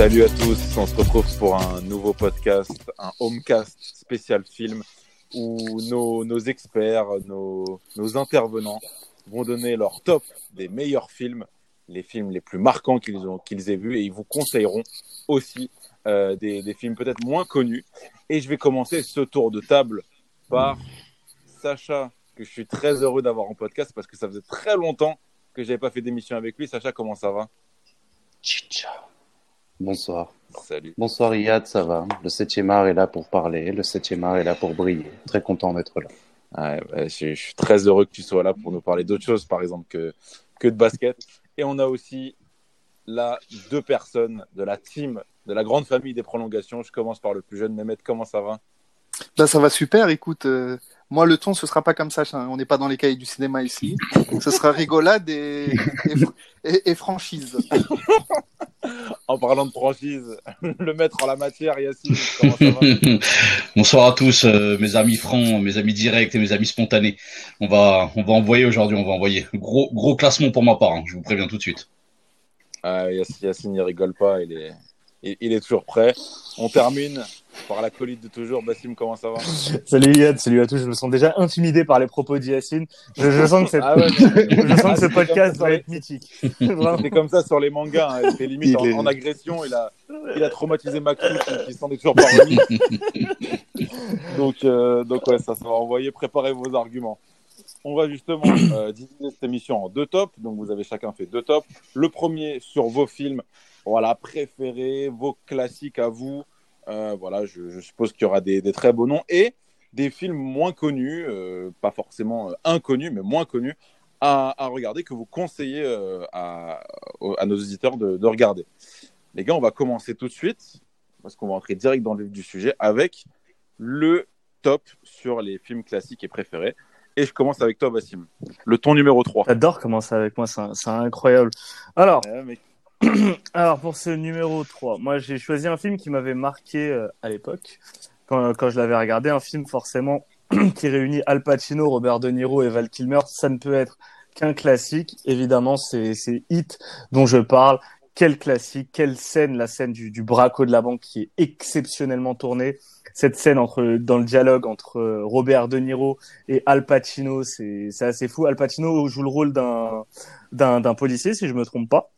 Salut à tous, on se retrouve pour un nouveau podcast, un homecast spécial film où nos, experts, nos, intervenants vont donner leur top des meilleurs films, les films les plus marquants qu'ils ont aient vus et ils vous conseilleront aussi euh, des, films peut-être moins connus. Et je vais commencer ce tour de table par Sacha, que je suis très heureux d'avoir en podcast parce que ça faisait très longtemps que j'avais pas fait d'émission avec lui. Sacha, comment ça va? Chicha. Bonsoir. Salut. Bonsoir Yad, ça va? Le 7e art est là pour parler, le 7e art est là pour briller. Très content d'être là. Ouais, je, suis très heureux que tu sois là pour nous parler d'autres choses, par exemple, que, que de basket. Et on a aussi là deux personnes de la team, de la grande famille des prolongations. Je commence par le plus jeune, Mehmet, comment ça va? Ben, Ça va super, écoute. Euh, moi, le ton, ce sera pas comme ça. On n'est pas dans les cahiers du cinéma ici. ce sera rigolade et, et, et franchise. en parlant de franchise, le maître en la matière, Yacine, comment ça va Bonsoir à tous, euh, mes amis francs, mes amis directs et mes amis spontanés. On va, on va envoyer aujourd'hui, on va envoyer. Gros, gros classement pour ma part, hein, je vous préviens tout de suite. Ah, Yacine, il rigole pas, il est, il est toujours prêt. On termine par la colite de toujours. Bassim, comment ça va Salut Yad, salut à tous. Je me sens déjà intimidé par les propos d'Yacine. Je, je, sens que, ah je sens que ce podcast va être mythique. C'est comme ça sur les mangas. Hein. Il limite en, agression. Il a, il a traumatisé Macron qui s'en est toujours pas remis. donc, euh, donc ouais, ça, ça va envoyer. Préparez vos arguments. On va justement euh, diviser cette émission en deux tops. Donc, vous avez chacun fait deux tops. Le premier sur vos films, voilà, préférés, vos classiques à vous. Euh, voilà, je, suppose qu'il y aura des, très beaux noms et des films moins connus, euh, pas forcément euh, inconnus, mais moins connus à, regarder que vous conseillez à, nos auditeurs de, regarder. Les gars, on va commencer tout de suite parce qu'on va entrer direct dans le vif du sujet avec le top sur les films classiques et préférés. Et je commence avec toi, Bassim. Le ton numéro 3. J'adore commencer avec moi, c'est incroyable. Alors, Alors pour ce numéro 3, moi j'ai choisi un film qui m'avait marqué euh, à l'époque, quand, quand je l'avais regardé, un film forcément qui réunit Al Pacino, Robert De Niro et Val Kilmer. Ça ne peut être qu'un classique, évidemment c'est Hit dont je parle. Quel classique, quelle scène, la scène du, du braco de la banque qui est exceptionnellement tournée. Cette scène entre dans le dialogue entre euh, Robert De Niro et Al Pacino, c'est assez fou. Al Pacino joue le rôle d'un d'un policier, si je me trompe pas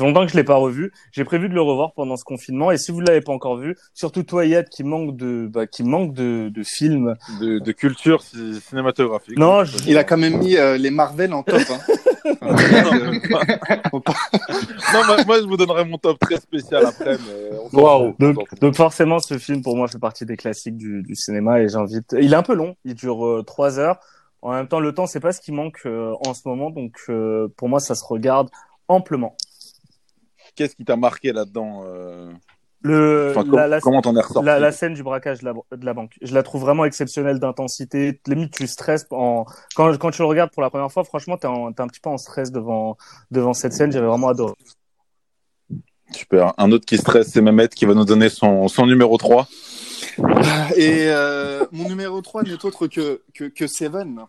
longtemps que je l'ai pas revu. J'ai prévu de le revoir pendant ce confinement. Et si vous l'avez pas encore vu, surtout toi, Yad, qui manque de, bah, qui manque de, de films, de, de culture cinématographique. Non, il a quand même mis euh, les Marvel en top. Hein. non, moi, je vous donnerai mon top très spécial après. Mais wow. donc, donc, forcément, ce film pour moi fait partie des classiques du, du cinéma et j'invite. Il est un peu long, il dure euh, trois heures. En même temps, le temps, c'est pas ce qui manque euh, en ce moment, donc pour moi, ça se regarde amplement. Qu'est-ce qui t'a marqué là-dedans euh la, comment t'en es ressorti la, scène du braquage de la, de la, banque. Je la trouve vraiment exceptionnelle d'intensité. Limite, tu stresses en, quand, quand tu le regardes pour la première fois, franchement, t'es, un petit peu en stress devant, devant cette scène. J'avais vraiment adoré. Super. Un autre qui stresse, c'est Mehmet qui va nous donner son, son numéro 3. Et euh, mon numéro 3 n'est autre que, que, que Seven.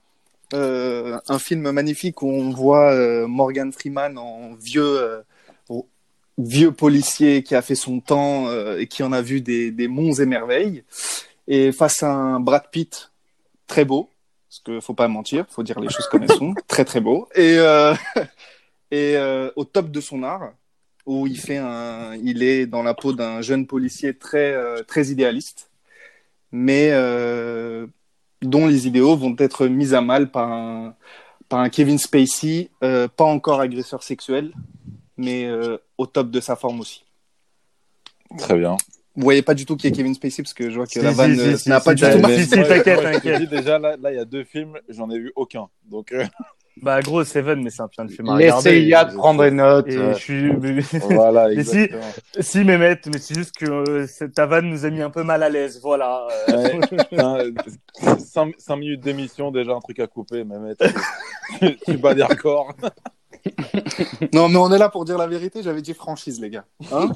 Euh, un film magnifique où on voit euh, Morgan Freeman en vieux euh, vieux policier qui a fait son temps euh, et qui en a vu des, des, monts et merveilles. Et face à un Brad Pitt très beau, parce qu'il faut pas mentir, faut dire les choses comme elles sont, très très beau. Et, euh, et euh, au top de son art, où il fait un, il est dans la peau d'un jeune policier très très idéaliste, mais dont les idéaux vont être mis à mal par un, par un Kevin Spacey, pas encore agresseur sexuel, mais euh, au top de sa forme aussi. Très bien. Vous voyez pas du tout qui est Kevin Spacey parce que je vois que la vanne euh, n'a pas du tout marché. t'inquiète, t'inquiète. Déjà là, il y a deux films, j'en ai vu aucun. Donc euh, Bah gros Seven, mais c'est un putain de film à regarder. Laissez prendre note. Et je suis. voilà. mais si, si Mehmet, mais c'est juste que cette ta vanne nous a mis un peu mal à l'aise, voilà. Ouais, 5, minutes d'émission, déjà un truc à couper, Mehmet. tu, tu bats des records non, mais on est là pour dire la vérité. J'avais dit franchise, les gars. Hein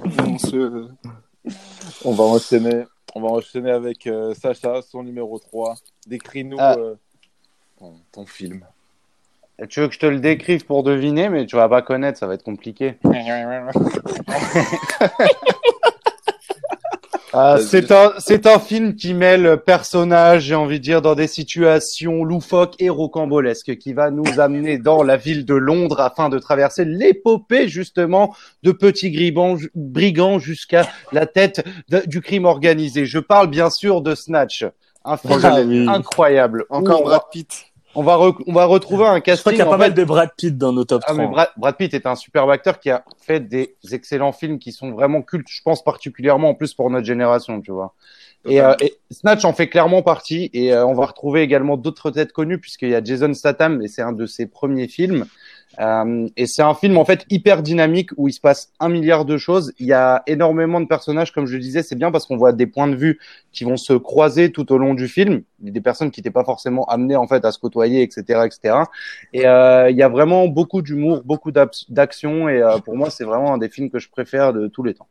on, va enchaîner. On va enchaîner avec euh, Sacha, son numéro 3. Décris-nous ah. euh, ton, film. Tu veux que je te le décrive pour deviner, mais tu vas pas connaître, ça va être compliqué. Ah, c'est un, c'est un film qui mêle personnages, j'ai envie de dire, dans des situations loufoques et rocambolesques, qui va nous amener dans la ville de Londres afin de traverser l'épopée justement de petits brigands, brigands jusqu'à la tête du crime organisé. Je parle bien sûr de Snatch, un film incroyable. Encore Brad Pitt on va, on va retrouver un casting. Je crois qu'il y a pas mal de Brad Pitt dans nos top 3. Ah, mais Brad, Pitt est un superbe acteur qui a fait des excellents films qui sont vraiment cultes, je pense particulièrement en plus pour notre génération, tu vois. Et, euh, Snatch en fait clairement partie et euh, on va retrouver également d'autres têtes connues puisqu'il y a Jason Statham et c'est un de ses premiers films. Euh, et c'est un film en fait hyper dynamique où il se passe un milliard de choses. Il y a énormément de personnages, comme je le disais, c'est bien parce qu'on voit des points de vue qui vont se croiser tout au long du film, des personnes qui n'étaient pas forcément amenées en fait à se côtoyer, etc., etc. Et euh, il y a vraiment beaucoup d'humour, beaucoup d'action, et euh, pour moi c'est vraiment un des films que je préfère de tous les temps.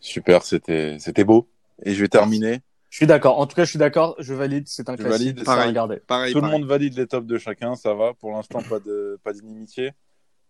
Super, c'était c'était beau. Et je vais terminer. Je suis d'accord. En tout cas, je suis d'accord. Je valide. C'est un classique. Pareil, pareil, Tout le monde valide les tops de chacun. Ça va. Pour l'instant, pas de pas d'inimitié.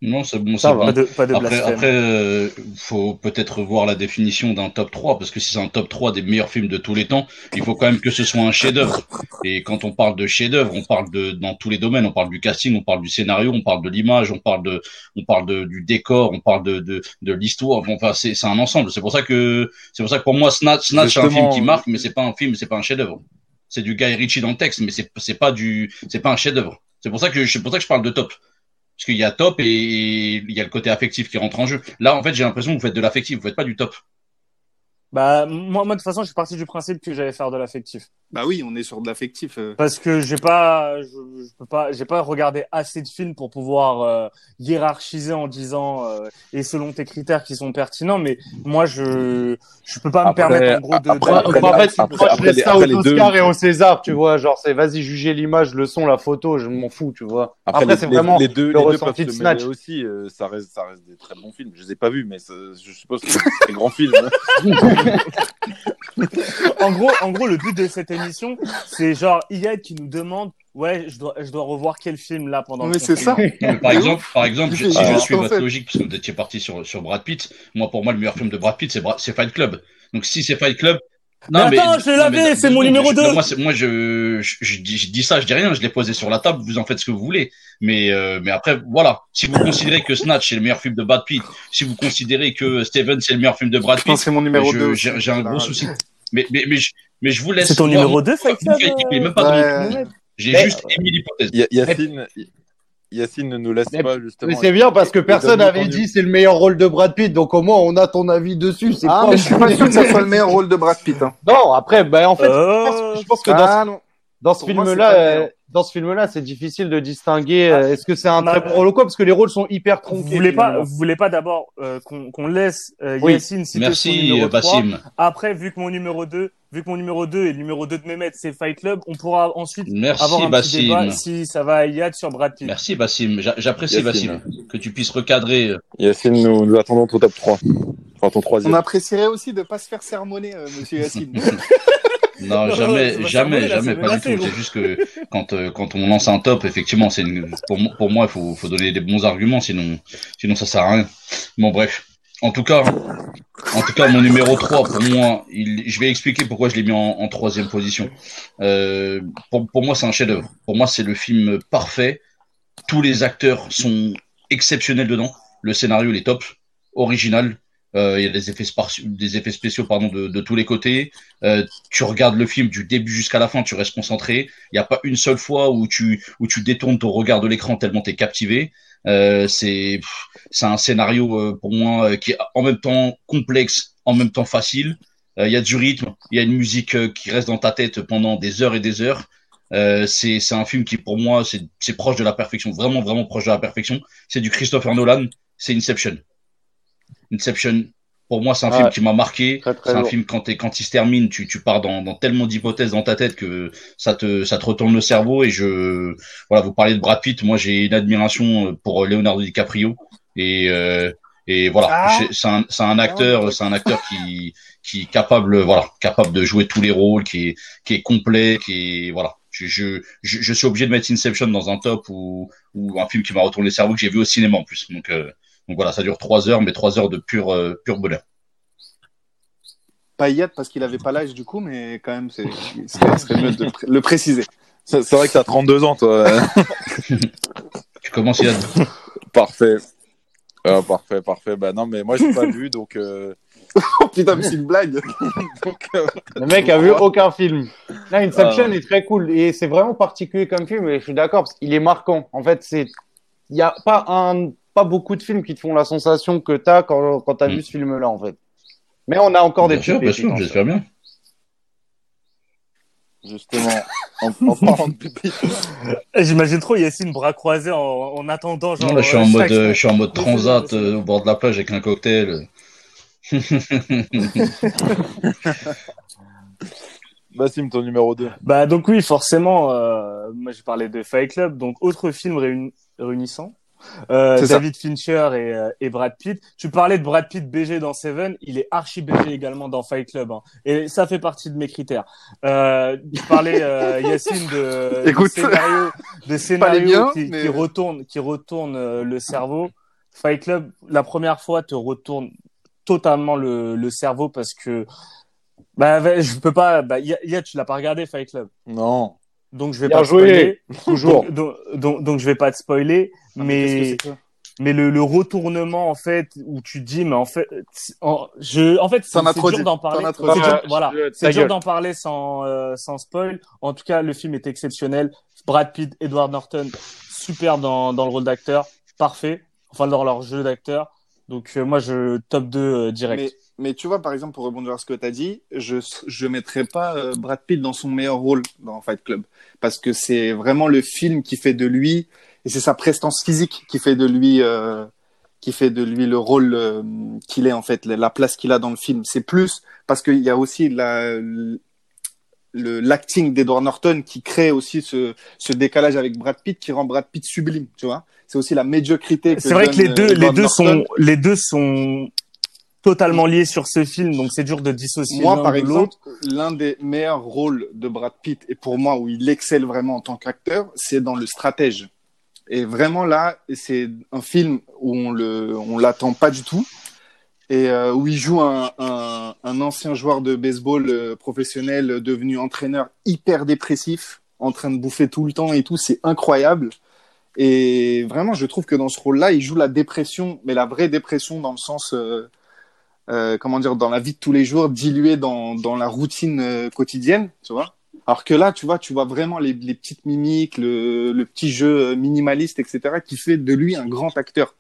Non, c'est bon, ça va. Pas de, après, après euh, faut peut-être voir la définition d'un top 3, parce que si c'est un top 3 des meilleurs films de tous les temps, il faut quand même que ce soit un chef-d'œuvre. Et quand on parle de chef-d'œuvre, on parle de dans tous les domaines. On parle du casting, on parle du scénario, on parle de l'image, on parle de, on parle de, du décor, on parle de de, de l'histoire. Enfin, c'est c'est un ensemble. C'est pour ça que c'est pour ça que pour moi, Snatch, Snatch, c'est un film qui marque, mais c'est pas un film, c'est pas un chef-d'œuvre. C'est du Guy Ritchie dans le texte, mais c'est c'est pas du, c'est pas un chef-d'œuvre. C'est pour ça que c'est pour ça que je parle de top. Parce qu'il y a top et il y a le côté affectif qui rentre en jeu. Là, en fait, j'ai l'impression que vous faites de l'affectif, vous faites pas du top. Bah moi, moi de toute façon, je suis parti du principe que j'allais faire de l'affectif. Bah oui, on est sur de l'affectif. Euh. Parce que j'ai pas, je, je, peux pas, j'ai pas regardé assez de films pour pouvoir euh, hiérarchiser en disant euh, et selon tes critères qui sont pertinents. Mais moi, je, je peux pas me permettre en gros de. Après, de, en fait, après, après, ça aux Oscar et au César, tu vois, genre c'est vas-y juger l'image, le son, la photo, je m'en fous, tu vois. Après, c'est vraiment les deux, le les deux peuvent de Snatch aussi. ça reste, ça reste des très bons films. Je les ai pas vus, mais je suppose que c'est des grands films. en gros, en gros, le but de cette émission, c'est genre Iyad qui nous demande Ouais, je dois, je dois revoir quel film là pendant. Mais c'est ça. par exemple, par exemple, si je suis votre logique, parce que vous étiez parti sur sur Brad Pitt, moi pour moi le meilleur film de Brad Pitt c'est c'est Fight Club. Donc si c'est Fight Club, non, mais, attends, je l'ai lavé, c'est mon numéro 2. Moi, moi je, je, je, dis ça, je dis rien, je l'ai posé sur la table, vous en faites ce que vous voulez. Mais, euh, mais après, voilà. Si vous considérez que Snatch est le meilleur film de Brad Pitt, si vous considérez que Steven c'est le meilleur film de Brad Pitt, c'est mon numéro 2. J'ai un gros souci. Mais, mais, mais, je, mais je vous laisse. C'est ton numéro 2, Fight Club? même pas J'ai juste émis l'hypothèse. Yacine, Yacine ne nous laisse pas justement. Mais c'est bien parce que personne n'avait dit c'est le meilleur rôle de Brad Pitt, donc au moins on a ton avis dessus. Ah, pas mais je suis pas sûr que ça soit le meilleur rôle de Brad Pitt. Hein. Non, après, ben en fait, je, pense, que dans, ah, dans ce film-là, dans ce film-là, c'est difficile de distinguer. Ah. Euh, est-ce que c'est un très bon Parce que les rôles sont hyper tronqués. Vous voulez pas, vous voulez pas d'abord euh, qu'on laisse euh, Yacine citer Merci, son numéro 3. Bassim. Après, vu que mon numéro 2, vu que mon numéro 2 et le numéro 2 de Mehmet, c'est Fight Club, on pourra ensuite Merci, avoir un Bassim. petit débat si ça va à Yad sur Brad Pitt. Merci Bassim, j'apprécie Bassim que tu puisses recadrer. Yacine, nous, nous attendons ton top 3. Enfin, ton troisième. On apprécierait aussi de pas se faire sermonner, monsieur Yacine. Non, jamais, jamais, jamais, pas du tout. C'est juste que quand euh, quand on lance un top, effectivement, c'est pour pour moi, il faut faut donner des bons arguments, sinon sinon ça sert à rien. Bon bref. En tout cas, en tout cas, mon numéro 3, pour moi, il, je vais expliquer pourquoi je l'ai mis en, en, troisième position. Euh, pour, pour moi, c'est un chef-d'œuvre. Pour moi, c'est le film parfait. Tous les acteurs sont exceptionnels dedans. Le scénario, il est top, original, il y a des effets, des effets spéciaux pardon, de, tous les côtés. Euh, tu regardes le film du début jusqu'à la fin, tu restes concentré. Il n'y a pas une seule fois où tu, où tu détournes ton regard de l'écran tellement tu es captivé. Euh, c'est un scénario euh, pour moi euh, qui est en même temps complexe, en même temps facile. Il y a du rythme, il y a une musique qui reste dans ta tête pendant des heures et des heures. Euh, c'est un film qui pour moi c'est proche de la perfection, vraiment vraiment proche de la perfection. C'est du Christopher Nolan, c'est Inception. Inception, pour moi, c'est un film qui m'a marqué. C'est un film quand, quand il se termine, tu, tu pars dans, dans tellement d'hypothèses dans ta tête que ça te, ça te retourne le cerveau. Et je, voilà, vous parlez de Brad Pitt. Moi, j'ai une admiration pour Leonardo DiCaprio. Et, euh, et voilà, ah. c'est un, un acteur, c'est un acteur qui, qui est capable, voilà, capable de jouer tous les rôles, qui est, qui est complet, qui est, voilà. Je, je, je, suis obligé de mettre Inception dans un top ou, ou un film qui m'a retourné le cerveau que j'ai vu au cinéma en plus. Donc, euh, donc voilà, ça dure trois heures, mais trois heures de pur, euh, pur bonheur. Parce qu'il avait pas l'âge du coup, mais quand même, c'est serait mieux de le préciser. C'est vrai que tu as 32 ans, toi. tu commences Yad. Parfait. Ah, parfait, parfait. Bah non, mais moi, j'ai pas vu, donc. Euh... oh putain, mais c'est une blague. Euh, le mec a vu aucun film. Là, Inception ah. est très cool et c'est vraiment particulier comme film. Et je suis d'accord parce qu'il est marquant. En fait, c'est il y a pas un pas beaucoup de films qui te font la sensation que tu as quand quand t'as mm. vu ce film-là, en fait. Mais on a encore des sûr, Bien sûr, j'espère bien. Justement, en, parlant de pipi. J'imagine trop Yacine bras croisés en, en attendant. Genre, non, là, je suis en mode, je suis en mode transat euh, au bord de la plage avec un cocktail. Bassim, ton numéro 2. Bah donc oui, forcément, euh, moi j'ai parlé de Fight Club, donc autre film réunissant. Euh, David Fincher et, euh, et, Brad Pitt. Tu parlais de Brad Pitt BG dans Seven, il est archi BG également dans Fight Club, hein. et ça fait partie de mes critères. Euh, tu parlais euh, Yacine de, Écoute, de scénario, qui, qui, retourne, qui retourne euh, le cerveau. Fight Club, la première fois, te retourne totalement le, le cerveau parce que bah je peux pas. Bah, y tu l'as pas regardé Fight Club? Non. Donc je vais pas joué, toujours. Donc, donc, donc, je vais pas te spoiler, mais mais le, le, retournement en fait où tu dis mais en fait en, je en fait c'est dur d'en parler. Voilà. C'est dur d'en parler sans euh, sans spoil. En tout cas le film est exceptionnel. Brad Pitt Edward Norton super dans dans le rôle d'acteur. Parfait. Enfin dans leur jeu d'acteur. Donc euh, moi je top 2 euh, direct. Mais tu vois, par exemple, pour rebondir à ce que tu as dit, je je mettrais pas euh, Brad Pitt dans son meilleur rôle dans Fight Club parce que c'est vraiment le film qui fait de lui et c'est sa prestance physique qui fait de lui euh, qui fait de lui le rôle euh, qu'il est en fait, la place qu'il a dans le film. C'est plus parce qu'il y a aussi la l'acting d'Edward Norton qui crée aussi ce, ce décalage avec Brad Pitt qui rend Brad Pitt sublime, tu vois. C'est aussi la médiocrité. C'est vrai que les deux, les deux sont, les deux sont totalement lié sur ce film, donc c'est dur de dissocier. Moi, par exemple, l'un des meilleurs rôles de Brad Pitt, et pour moi où il excelle vraiment en tant qu'acteur, c'est dans Le Stratège. Et vraiment là, c'est un film où on le, on l'attend pas du tout, et euh, où il joue un, un, un, ancien joueur de baseball euh, professionnel devenu entraîneur hyper dépressif, en train de bouffer tout le temps et tout, c'est incroyable. Et vraiment, je trouve que dans ce rôle-là, il joue la dépression, mais la vraie dépression dans le sens euh, euh, comment dire, dans la vie de tous les jours, dilué dans, dans la routine euh, quotidienne, tu vois. Alors que là, tu vois, tu vois vraiment les, les petites mimiques, le, le, petit jeu minimaliste, etc., qui fait de lui un grand acteur.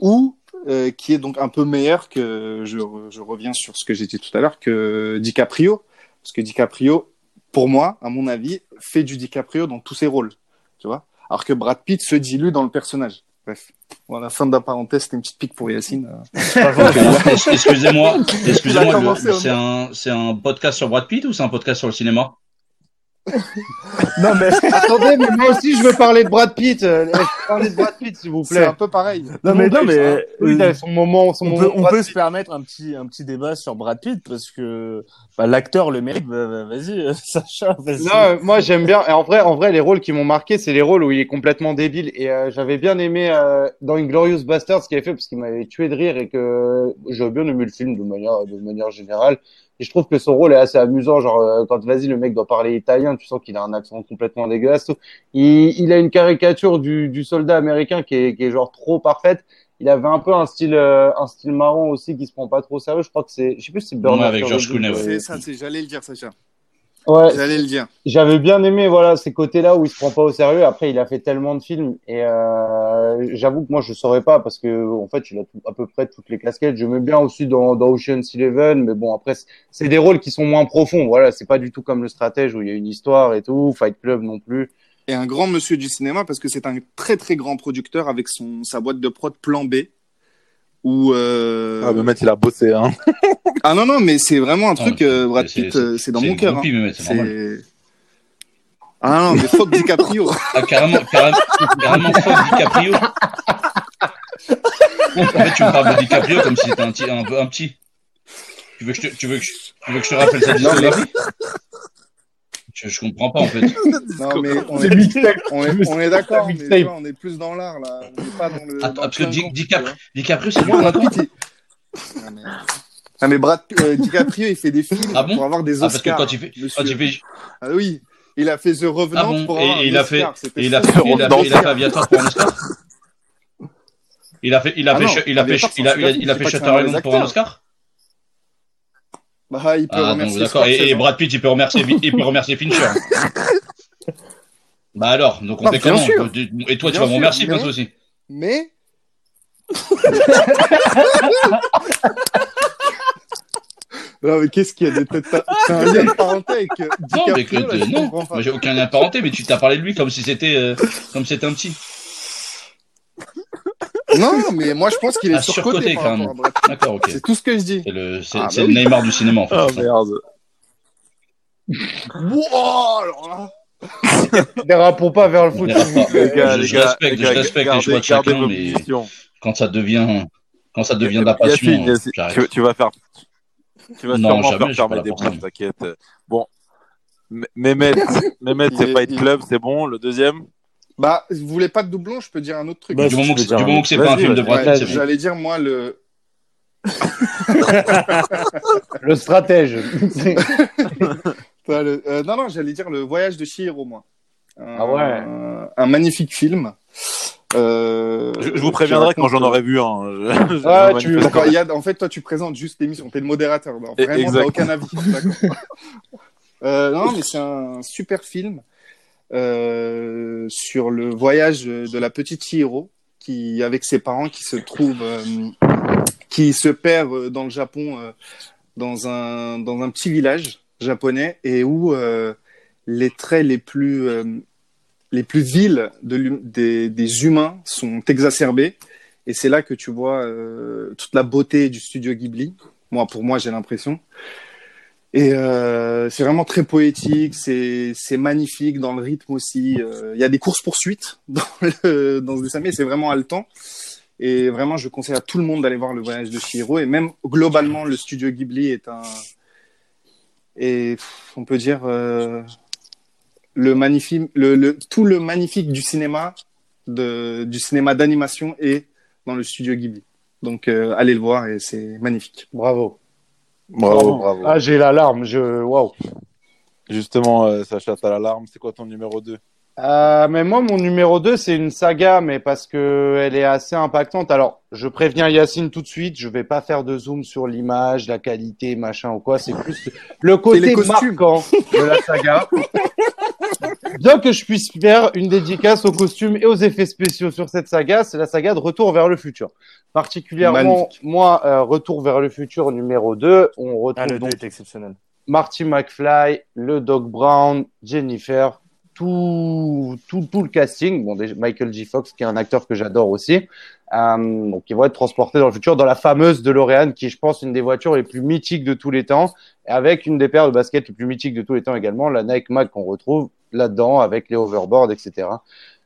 Ou euh, qui est donc un peu meilleur que, je, je reviens sur ce que j'ai dit tout à l'heure, que DiCaprio. Parce que DiCaprio, pour moi, à mon avis, fait du DiCaprio dans tous ses rôles, tu vois. Alors que Brad Pitt se dilue dans le personnage. Bref. Voilà, fin de la parenthèse, c'était une petite pique pour Yacine. excusez-moi, excusez-moi, c'est un, c'est un podcast sur Brad Pitt ou c'est un podcast sur le cinéma? Non mais attendez, mais moi aussi je veux parler de Brad Pitt. Euh, je veux parler de Brad Pitt s'il vous plaît. C'est un peu pareil. Non mais non mais oui, son moment, son on moment peut, on peut se permettre un petit un petit débat sur Brad Pitt parce que bah, l'acteur le mérite. Bah, bah, vas-y euh, Sacha. Vas-y. Non, moi j'aime bien. Et en vrai, en vrai, les rôles qui m'ont marqué, c'est les rôles où il est complètement débile. Et euh, j'avais bien aimé euh, dans Inglorious Bastards ce qu'il avait fait parce qu'il m'avait tué de rire et que j'avais bien aimé le film de manière de manière générale. Et je trouve que son rôle est assez amusant. Genre, euh, quand vas-y, le mec doit parler italien, tu sens qu'il a un accent complètement dégueulasse. Il, il a une caricature du, du soldat américain qui est, qui est genre trop parfaite. Il avait un peu un style, euh, un style marrant aussi qui se prend pas trop sérieux. Je crois que c'est, je sais plus si c'est Bernard. avec George Clooney. C'est ça, j'allais le dire, Sacha. Ouais. J'allais le dire. J'avais bien aimé voilà ces côtés-là où il se prend pas au sérieux. Après, il a fait tellement de films et euh, j'avoue que moi je saurais pas parce que en fait, il a tout, à peu près toutes les casquettes. Je mets bien aussi dans, dans Ocean's Eleven, mais bon après c'est des rôles qui sont moins profonds. Voilà, c'est pas du tout comme le stratège où il y a une histoire et tout. Fight Club non plus. Et un grand monsieur du cinéma parce que c'est un très très grand producteur avec son sa boîte de prod Plan B où euh... ah mais il a bossé hein. Ah non non mais c'est vraiment un truc euh, Brad Pitt euh, c'est dans mon cœur hein. ah non mais fuck DiCaprio. Ah carrément carrément, carrément fuck DiCaprio. En fait tu me parles de DiCaprio comme si c'était un petit un, un petit. Tu veux que je te, tu veux que je, tu veux que je te rappelle sa discographie Je, comprends pas en fait. non, mais on est, on est, on est d'accord, mais on est plus dans l'art là. On n'est pas dans le. Attends, parce que DiCaprio, c'est bon, d'accord ah, mais Brad euh, DiCaprio, il fait des films ah bon pour avoir des Oscars. Ah, parce que quand il fait, quand il fait... Ah oui, il a fait The Revenant ah bon pour avoir et, un il a fait, et il a fait, il a fait, il a fait Aviator pour un Oscar. Il a fait, il a fait, il a fait, il a, il a fait Shutter Island pour un Oscar. Bah, il peut ah, remercier. D'accord. Et, et, Brad Pitt, il peut remercier, il peut remercier Fincher. bah alors, donc on fait comment Et toi, tu vas me remercier, toi aussi. Mais. Non, mais qu'est-ce qu'il y a de tête C'est un lien de parenté avec euh, Non, mais que, là, non. Moi, j'ai aucun lien de parenté, mais tu t'as parlé de lui comme si c'était euh, comme c'était un petit. Non, mais moi je pense qu'il est ah, surcoté, quand même. D'accord, ok. C'est tout ce que je dis. C'est le, c'est, ah, bah le Neymar du cinéma en fait. Oh merde. wow, alors là. Dérapons pas vers le foot. Les gars, je, je respecte, je respecte les choix de chacun, mais quand ça devient, quand ça devient de la passion, tu, tu, vas faire, tu vas non, sûrement jamais, faire fermer des boîtes, t'inquiète. Bon, Mehmet, Mehmet, c'est Fight Club, c'est bon. Le deuxième. Bah, vous voulez pas de doublon Je peux dire un autre truc. Bah, du moment que, du moment que c'est pas un film de Brad Pitt, J'allais dire moi le. le stratège. euh, non, non, j'allais dire le voyage de Chihiro, moi. ah ouais. Un, un magnifique film. Euh, je, je, vous préviendrai quand j'en aurai vu un. Je, ah, tu, d'accord. Il y a, en fait, toi, tu présentes juste l'émission. T'es le modérateur. Non, vraiment, t'as aucun avis. euh, non, mais c'est un super film euh, sur le voyage de la petite Chihiro qui, avec ses parents, qui se trouve, euh, qui se perd dans le Japon, euh, dans un dans un petit village japonais et où les traits les plus les plus vils de, des, humains sont exacerbés. Et c'est là que tu vois toute la beauté du studio Ghibli. Moi, pour moi, j'ai l'impression. Et euh, c'est vraiment très poétique, c'est magnifique dans le rythme aussi. Euh, il y a des courses poursuites dans, le, dans ce dessin mais c'est vraiment haletant. Et vraiment, je conseille à tout le monde d'aller voir le voyage de Chihiro. Et même globalement, le studio Ghibli est un et on peut dire euh, le magnifique, le, le, tout le magnifique du cinéma, de, du cinéma d'animation est dans le studio Ghibli. Donc euh, allez le voir et c'est magnifique. Bravo. Bravo, bravo. Ah, j'ai l'alarme, je waouh. Justement, euh, Sacha, t'as l'alarme. C'est quoi ton numéro 2 euh, mais moi, mon numéro 2, c'est une saga, mais parce que elle est assez impactante. Alors, je préviens Yacine tout de suite, je vais pas faire de zoom sur l'image, la qualité, machin ou quoi. C'est plus le côté marquant de la saga. Bien que je puisse faire une dédicace aux costumes et aux effets spéciaux sur cette saga, c'est la saga de Retour vers le futur. Particulièrement, moi, euh, Retour vers le futur numéro 2, on retrouve ah, le donc exceptionnel. Marty McFly, le Doc Brown, Jennifer, tout, tout, tout le casting. Bon, déjà, Michael J. Fox, qui est un acteur que j'adore aussi, euh, donc ils vont être transportés dans le futur dans la fameuse DeLorean, qui est, je pense, une des voitures les plus mythiques de tous les temps, avec une des paires de baskets les plus mythiques de tous les temps également, la Nike Mag qu'on retrouve là-dedans avec les overboards, etc.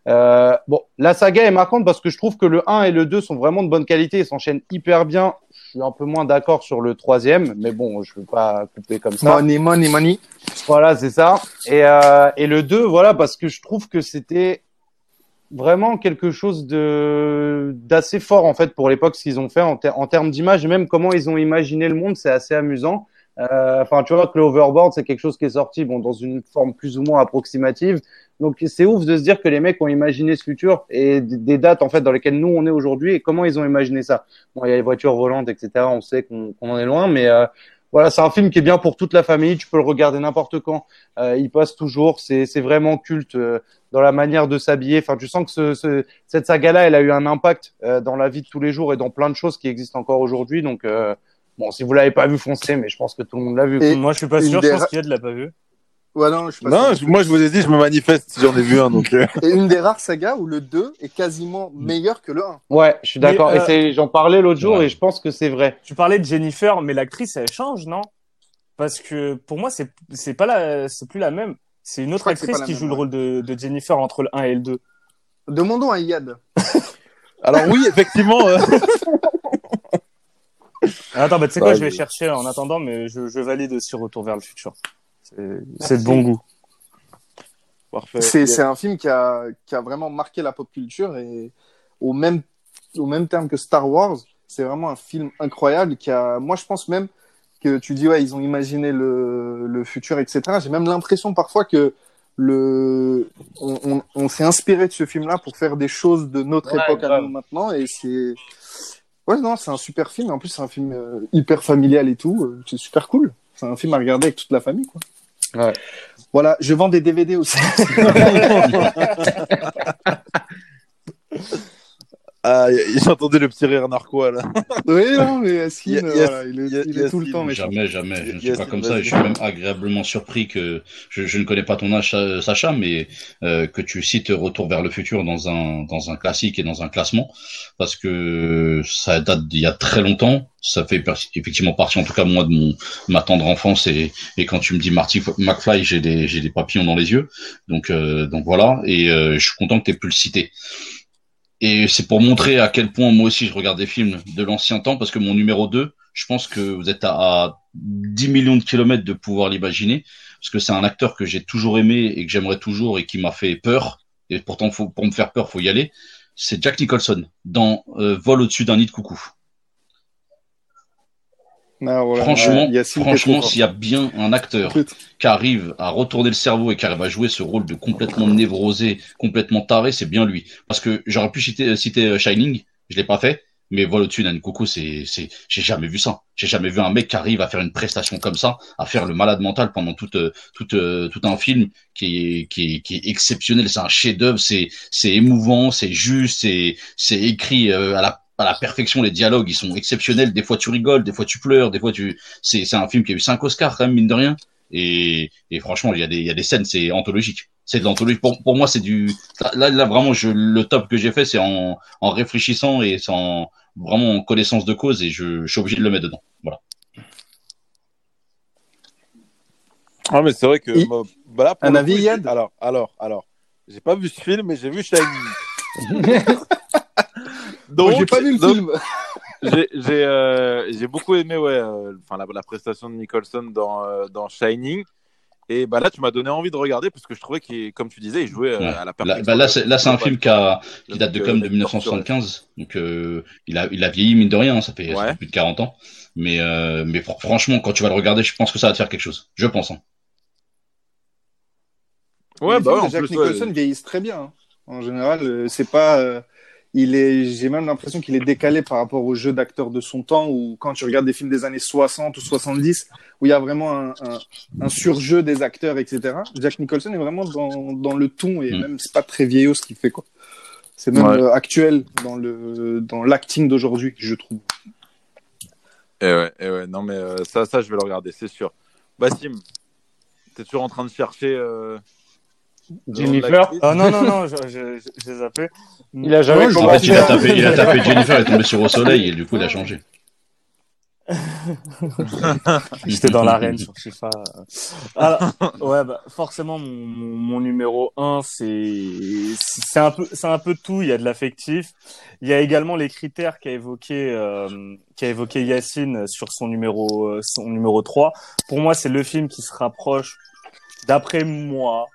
Euh, bon, la saga est marquante parce que je trouve que le 1 et le 2 sont vraiment de bonne qualité et s'enchaînent hyper bien. Je suis un peu moins d'accord sur le troisième, mais bon, je ne veux pas couper comme ça. Money, money, money. Voilà, c'est ça. Et, euh, et le 2, voilà, parce que je trouve que c'était vraiment quelque chose de d'assez fort en fait pour l'époque ce qu'ils ont fait en, en termes d'image et même comment ils ont imaginé le monde, c'est assez amusant. Euh, enfin, tu vois que le overboard, c'est quelque chose qui est sorti bon dans une forme plus ou moins approximative. Donc c'est ouf de se dire que les mecs ont imaginé ce futur et des dates en fait dans lesquelles nous on est aujourd'hui et comment ils ont imaginé ça. Bon, il y a les voitures volantes, etc. On sait qu'on en est loin, mais euh, voilà, c'est un film qui est bien pour toute la famille. Tu peux le regarder n'importe quand. Euh, il passe toujours. C'est vraiment culte euh, dans la manière de s'habiller. Enfin, tu sens que ce, ce, cette saga-là, elle a eu un impact euh, dans la vie de tous les jours et dans plein de choses qui existent encore aujourd'hui. Donc euh, Bon, si vous l'avez pas vu, foncez, mais je pense que tout le monde l'a vu. Et moi, je suis pas sûr, je pense qu'il y a de l'a pas vu. Ouais, non, je suis pas non moi je vous ai dit, je me manifeste si j'en ai vu un. Donc... Euh. Et une des rares sagas où le 2 est quasiment meilleur que le 1. Ouais, je suis d'accord. Euh... Et j'en parlais l'autre jour et je pense que c'est vrai. Tu parlais de Jennifer, mais l'actrice elle change, non? Parce que pour moi c'est c'est pas la c'est plus la même. C'est une autre actrice qui joue le rôle de, de, Jennifer entre le 1 et le 2. Demandons à Yad. Alors oui, effectivement. Euh... Attends, bah, tu sais quoi, je vais chercher en attendant, mais je, je valide aussi Retour vers le futur. C'est de bon goût. C'est un film qui a, qui a vraiment marqué la pop culture et au même, au même terme que Star Wars, c'est vraiment un film incroyable qui a, moi je pense même que tu dis ouais ils ont imaginé le, le futur etc. J'ai même l'impression parfois que le, on, on, s'est inspiré de ce film-là pour faire des choses de notre époque à nous maintenant et c'est, ouais non c'est un super film. En plus c'est un film euh, hyper familial et tout. Euh, c'est super cool. C'est un film à regarder avec toute la famille quoi. Ouais. Voilà, je vends des DVD aussi. Ah, j'ai entendu le petit rire narquois là. Oui, non, mais Yacine, voilà, il est, il est tout le temps méchant. Jamais, jamais. Je ne suis pas comme ça et je suis même agréablement surpris que je, je ne connais pas ton âge, Sacha, mais euh, que tu cites Retour vers le futur dans un dans un classique et dans un classement parce que ça date d'il y a très longtemps. Ça fait effectivement partie, en tout cas moi, de mon ma tendre enfance et et quand tu me dis Marty McFly, j'ai des j'ai des papillons dans les yeux. Donc euh, donc voilà et euh, je suis content que tu aies pu le citer. Et c'est pour montrer à quel point moi aussi je regarde des films de l'ancien temps, parce que mon numéro 2, je pense que vous êtes à, 10 millions de kilomètres de pouvoir l'imaginer, parce que c'est un acteur que j'ai toujours aimé et que j'aimerais toujours et qui m'a fait peur. Et pourtant, faut, pour me faire peur, faut y aller. C'est Jack Nicholson dans euh, Vol au-dessus d'un nid de coucou. Ah, franchement, franchement, s'il y a bien un acteur qui arrive à retourner le cerveau et qui arrive à jouer ce rôle de complètement névrosé, complètement taré, c'est bien lui. Parce que j'aurais pu citer, citer euh, Shining, je l'ai pas fait, mais voilà au-dessus d'un coucou, c'est, c'est, j'ai jamais vu ça. J'ai jamais vu un mec qui arrive à faire une prestation comme ça, à faire le malade mental pendant tout, euh, tout, euh, tout un film qui est, qui est, qui est exceptionnel. C'est un chef-d'œuvre, c'est, c'est émouvant, c'est juste, c'est, c'est écrit à la à la perfection, les dialogues, ils sont exceptionnels. Des fois, tu rigoles, des fois, tu pleures, des fois, tu. C'est, c'est un film qui a eu cinq Oscars, quand même, mine de rien. Et, et franchement, il y a des, il y a des scènes, c'est anthologique. C'est de l'anthologie. Pour, pour moi, c'est du. Là, là, vraiment, je, le top que j'ai fait, c'est en, en réfléchissant et sans vraiment en connaissance de cause, et je, je suis obligé de le mettre dedans. Voilà. Ah, mais c'est vrai que. Bah, là, un avis, Yann? Alors, alors, alors. J'ai pas vu ce film, mais j'ai vu Shining. Donc, j'ai pas vu le film. j'ai euh, beaucoup aimé ouais, euh, enfin la, la, prestation de Nicholson dans, euh, dans Shining. Et bah là, tu m'as donné envie de regarder parce que je trouvais qu'il, comme tu disais, il jouait euh, à la perfection. Bah là, c'est, là, c'est un film qui, a, qui date de comme de 1975. Donc, il, a, il a vieilli, mine de rien, hein, ça, fait, plus de 40 ans. Mais, mais franchement, quand tu vas le regarder, je pense que ça va te faire quelque chose. Je pense. Hein. Ouais, bah ouais, Jack Nicholson vieillissent très bien. Hein. En général, c'est pas il est, j'ai même l'impression qu'il est décalé par rapport au jeu d'acteurs de son temps, ou quand tu regardes des films des années 60 ou 70, où il y a vraiment un, un, un surjeu des acteurs, etc. Jack Nicholson est vraiment dans, dans le ton, et mm. même c'est pas très vieillot ce qu'il fait, quoi. C'est même euh, actuel dans le dans l'acting d'aujourd'hui, je trouve. Et ouais, et ouais, non mais euh, ça, ça, je vais le regarder, c'est sûr. Bassim, t'es toujours en train de chercher. Euh, Jennifer Ah non, non, non, j'ai zappé. Il a jamais En fait, il a, tapé, il a tapé Jennifer, il est tombé sur au soleil et du coup, il a changé. J'étais dans l'arène sur FIFA. Alors, ouais, bah, forcément, mon, mon, numéro 1, c'est, c'est un peu, c'est un peu tout. Il y a de l'affectif. Il y a également les critères qu'a évoqué, euh, qu'a évoqué Yacine sur son numéro, son numéro 3. Pour moi, c'est le film qui se rapproche, d'après moi,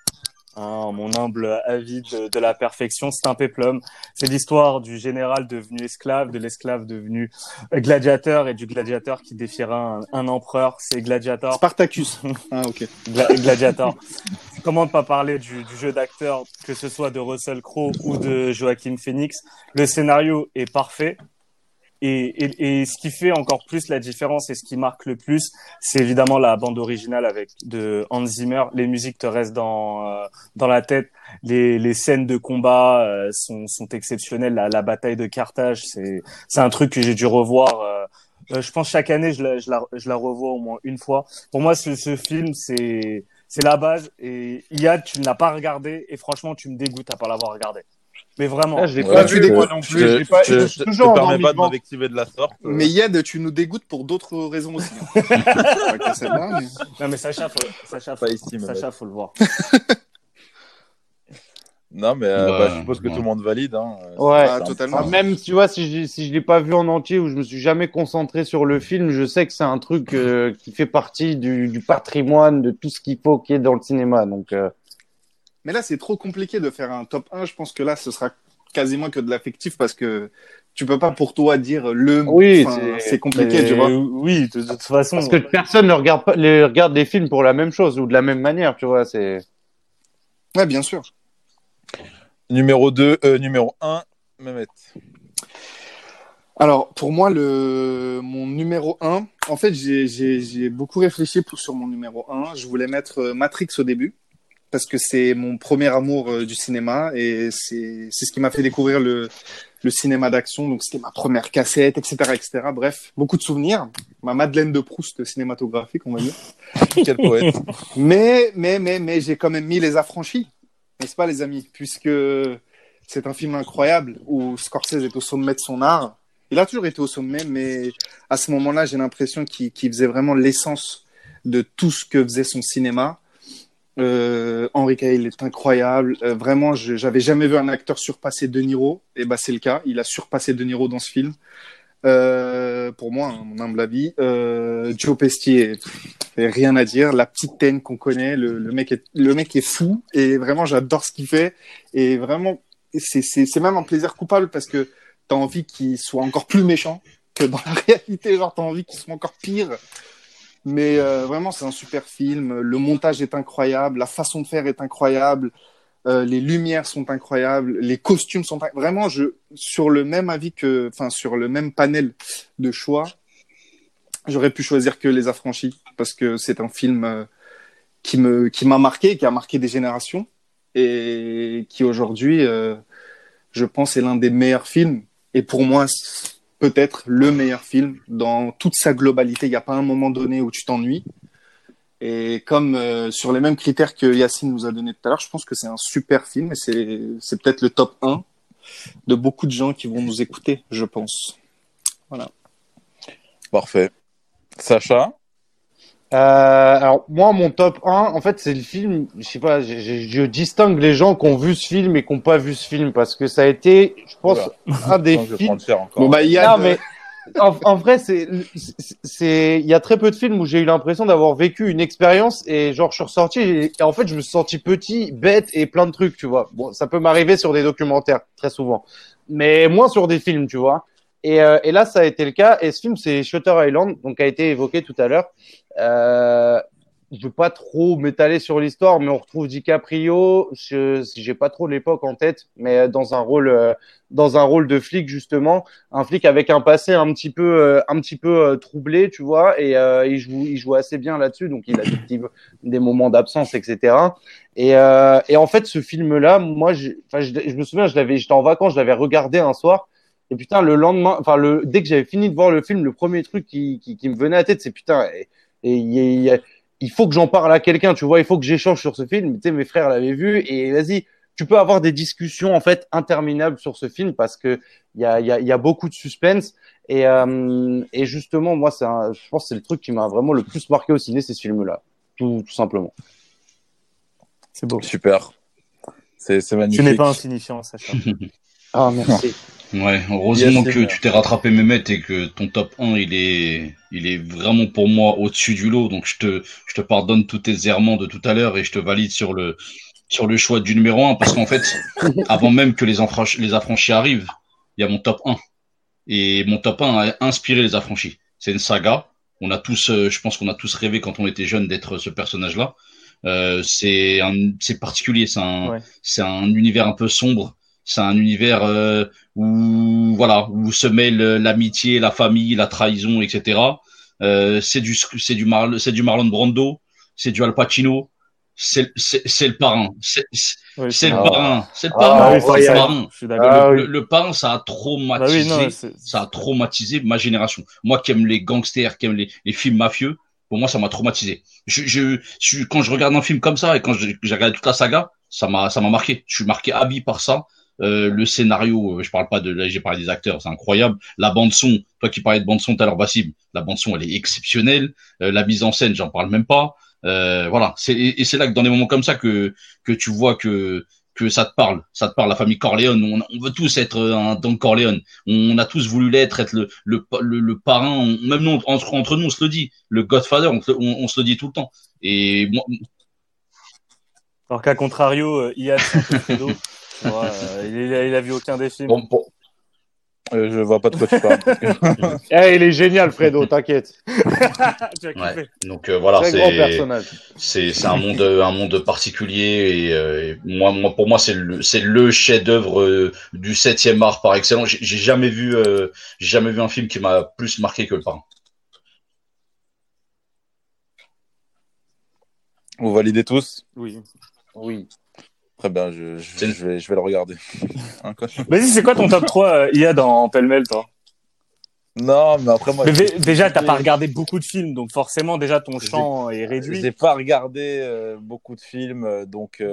Hein, mon humble avis de, la perfection, c'est un péplum. C'est l'histoire du général devenu esclave, de l'esclave devenu gladiateur et du gladiateur qui défiera un, empereur. C'est Gladiator. Spartacus. ah, ok. gladiator. Comment ne pas parler du, du jeu d'acteur, que ce soit de Russell Crowe ou de Joaquin Phoenix. Le scénario est parfait. Et, et, et, ce qui fait encore plus la différence et ce qui marque le plus, c'est évidemment la bande originale avec de Hans Zimmer. Les musiques te restent dans euh, dans la tête. Les, les scènes de combat euh, sont, sont exceptionnelles. La, la, bataille de Carthage, c'est c'est un truc que j'ai dû revoir. Euh, je pense chaque année, je la, je la, je la revois au moins une fois. Pour moi, ce, ce film, c'est c'est la base. Et Yad, tu ne l'as pas regardé et franchement, tu me dégoûtes à pas l'avoir regardé. Mais vraiment. Là, je l'ai pas vu des non plus. Je, je, pas, je, je toujours permets pas de m'invectiver de la sorte. Mais Yad, tu nous dégoûtes pour d'autres raisons aussi. Hein. Non, mais Sacha, faut, Sacha, faut, ici, Sacha, faut le voir. Non, mais euh, bah, bah, je suppose que tout le monde valide. Hein. Ouais, ah, totalement. même, tu vois, si je, si je l'ai pas vu en entier ou je me suis jamais concentré sur le film, je sais que c'est un truc euh, qui fait partie du, du, patrimoine de tout ce qu'il faut qu'il y ait dans le cinéma. Donc, euh... Mais là, c'est trop compliqué de faire un top 1. Je pense que là, ce sera quasiment que de l'affectif parce que tu peux pas pour toi dire le. Oui, c'est compliqué, tu vois. Oui, de, toute façon. Parce que personne ne regarde pas, les, regarde les films pour la même chose ou de la même manière, tu vois. C'est. Ouais, bien sûr. Numéro 2, euh, numéro 1, Mehmet. Alors, pour moi, le... mon numéro 1, en fait, j'ai beaucoup réfléchi pour, sur mon numéro 1. Je voulais mettre euh, Matrix au début, parce que c'est mon premier amour euh, du cinéma, et c'est ce qui m'a fait découvrir le, le cinéma d'action. Donc, c'était ma première cassette, etc., etc. Bref, beaucoup de souvenirs. Ma Madeleine de Proust cinématographique, on va dire. Quel poète. Mais, mais, mais, mais, j'ai quand même mis Les Affranchis, n'est-ce pas, les amis? Puisque c'est un film incroyable où Scorsese est au sommet de son art il a toujours été au sommet, mais à ce moment-là, j'ai l'impression qu'il faisait vraiment l'essence de tout ce que faisait son cinéma. Euh, Henri Cavill est incroyable. Euh, vraiment, j'avais jamais vu un acteur surpasser De Niro. Et bah, c'est le cas. Il a surpassé De Niro dans ce film. Euh, pour moi, hein, mon humble avis. Euh, Joe Pestier, rien à dire. La petite teigne qu'on connaît, le, le, mec est, le mec est fou. Et vraiment, j'adore ce qu'il fait. Et vraiment, c'est même un plaisir coupable parce que t'as envie qu'il soit encore plus méchant que dans la réalité. Genre, t'as envie qu'il soit encore pire. Mais euh, vraiment, c'est un super film. Le montage est incroyable, la façon de faire est incroyable, euh, les lumières sont incroyables, les costumes sont vraiment je sur le même avis que, enfin sur le même panel de choix. J'aurais pu choisir que Les Affranchis parce que c'est un film euh, qui me qui m'a marqué, qui a marqué des générations et qui aujourd'hui, je pense, est l'un des meilleurs films et pour moi, peut-être le meilleur film dans toute sa globalité. Il n'y a pas un moment donné où tu t'ennuies. Et comme euh, sur les mêmes critères que Yacine nous a donné tout à l'heure, je pense que c'est un super film et c'est peut-être le top 1 de beaucoup de gens qui vont nous écouter, je pense. Voilà. Parfait. Sacha? Euh, alors moi mon top 1 en fait c'est le film je sais pas je, je, distingue les gens qui ont vu ce film et qui n'ont pas vu ce film parce que ça a été je pense un des films bon bah il y a mais en, en, vrai c'est c'est il y a très peu de films où j'ai eu l'impression d'avoir vécu une expérience et genre je suis ressorti et, en fait je me suis senti petit bête et plein de trucs tu vois. Bon ça peut m'arriver sur des documentaires très souvent. Mais moins sur des films tu vois. Et, euh, et là ça a été le cas et ce film c'est Shutter Island donc a été évoqué tout à l'heure euh, je veux pas trop m'étaler sur l'histoire, mais on retrouve DiCaprio. Je j'ai pas trop l'époque en tête, mais dans un rôle euh, dans un rôle de flic justement, un flic avec un passé un petit peu euh, un petit peu euh, troublé, tu vois, et il joue il joue assez bien là-dessus, donc il a des, moments d'absence, etc. Et, et en fait, ce film-là, moi, je, je, je me souviens, je l'avais, j'étais en vacances, je l'avais regardé un soir. Et putain, le lendemain, enfin le, dès que j'avais fini de voir le film, le premier truc qui, qui, qui me venait à tête, c'est putain, il, il faut que j'en parle à quelqu'un, tu vois, il faut que j'échange sur ce film. Tu sais, mes frères l'avaient vu et vas-y, tu peux avoir des discussions en fait interminables sur ce film parce que il y a, y, a, y a beaucoup de suspense. Et, euh, et justement moi c'est je pense c'est le truc qui m'a vraiment le plus marqué au ciné c'est ce film là tout, tout simplement. C'est beau. Super. C'est magnifique. Tu n'es pas insignifiant Sacha. Ah merci Ouais, heureusement que tu t'es rattrapé Mehmet et que ton top 1 il est il est vraiment pour moi au-dessus du lot. Donc je te je te pardonne tous tes errements de tout à l'heure et je te valide sur le sur le choix du numéro 1 parce qu'en fait avant même que les affranchis les affranchis arrivent, il y a mon top 1 et mon top 1 a inspiré les affranchis. C'est une saga, on a tous euh, je pense qu'on a tous rêvé quand on était jeune d'être ce personnage-là. Euh, c'est un c'est particulier, c'est un c'est un univers un peu sombre c'est un univers euh, où voilà où se mêle l'amitié, la famille, la trahison, etc. Euh, c'est du c'est du Mar c'est du Marlon Brando, c'est du Al Pacino, c'est c'est le parrain, c'est c'est le parrain, c'est le parrain, le, parrain. ça a traumatisé, bah ça a traumatisé ma génération. Moi qui aime les gangsters, qui aime les, les films mafieux, pour moi ça m'a traumatisé. Je, je, je, quand je regarde un film comme ça et quand j'ai regardé toute la saga, ça m'a ça m'a marqué. Je suis marqué à vie par ça euh, le scénario, euh, je parle pas de, là j'ai parlé des acteurs, c'est incroyable. La bande son, toi qui parlais de bande son tout à l'heure, Bassim, la bande son elle est exceptionnelle. Euh, la mise en scène, j'en parle même pas. voilà, c'est et c'est là que dans des moments comme ça que que tu vois que que ça te parle, ça te parle. La famille Corleone, on, veut tous être un Don Corleone. On, a tous voulu l'être, être le le, le, parrain. même nous entre, entre nous, on se le dit. Le Godfather, on, on, se le dit tout le temps. Et moi, Alors qu'à contrario, Iad, Fredo. il, a, il a vu aucun des films. Bon, bon, euh, je vois pas de quoi tu parles. eh, il est génial, Fredo, t'inquiète. ouais. Donc euh, voilà, c'est c'est un monde un monde particulier et, euh, moi moi pour moi c'est le c'est le chef-d'œuvre euh, du septième art par excellence. J'ai jamais vu j'ai jamais vu un film qui m'a plus marqué que le parrain. Vous validez tous? Oui. Oui. Très bien, je, je, vais, je vais le regarder. Vas-y, c'est quoi ton top 3 euh, IA dans pêle-mêle, toi? Non, mais après moi. Mais déjà, t'as pas regardé beaucoup de films, donc forcément, déjà, ton champ est réduit. J'ai pas regardé euh, beaucoup de films, euh, donc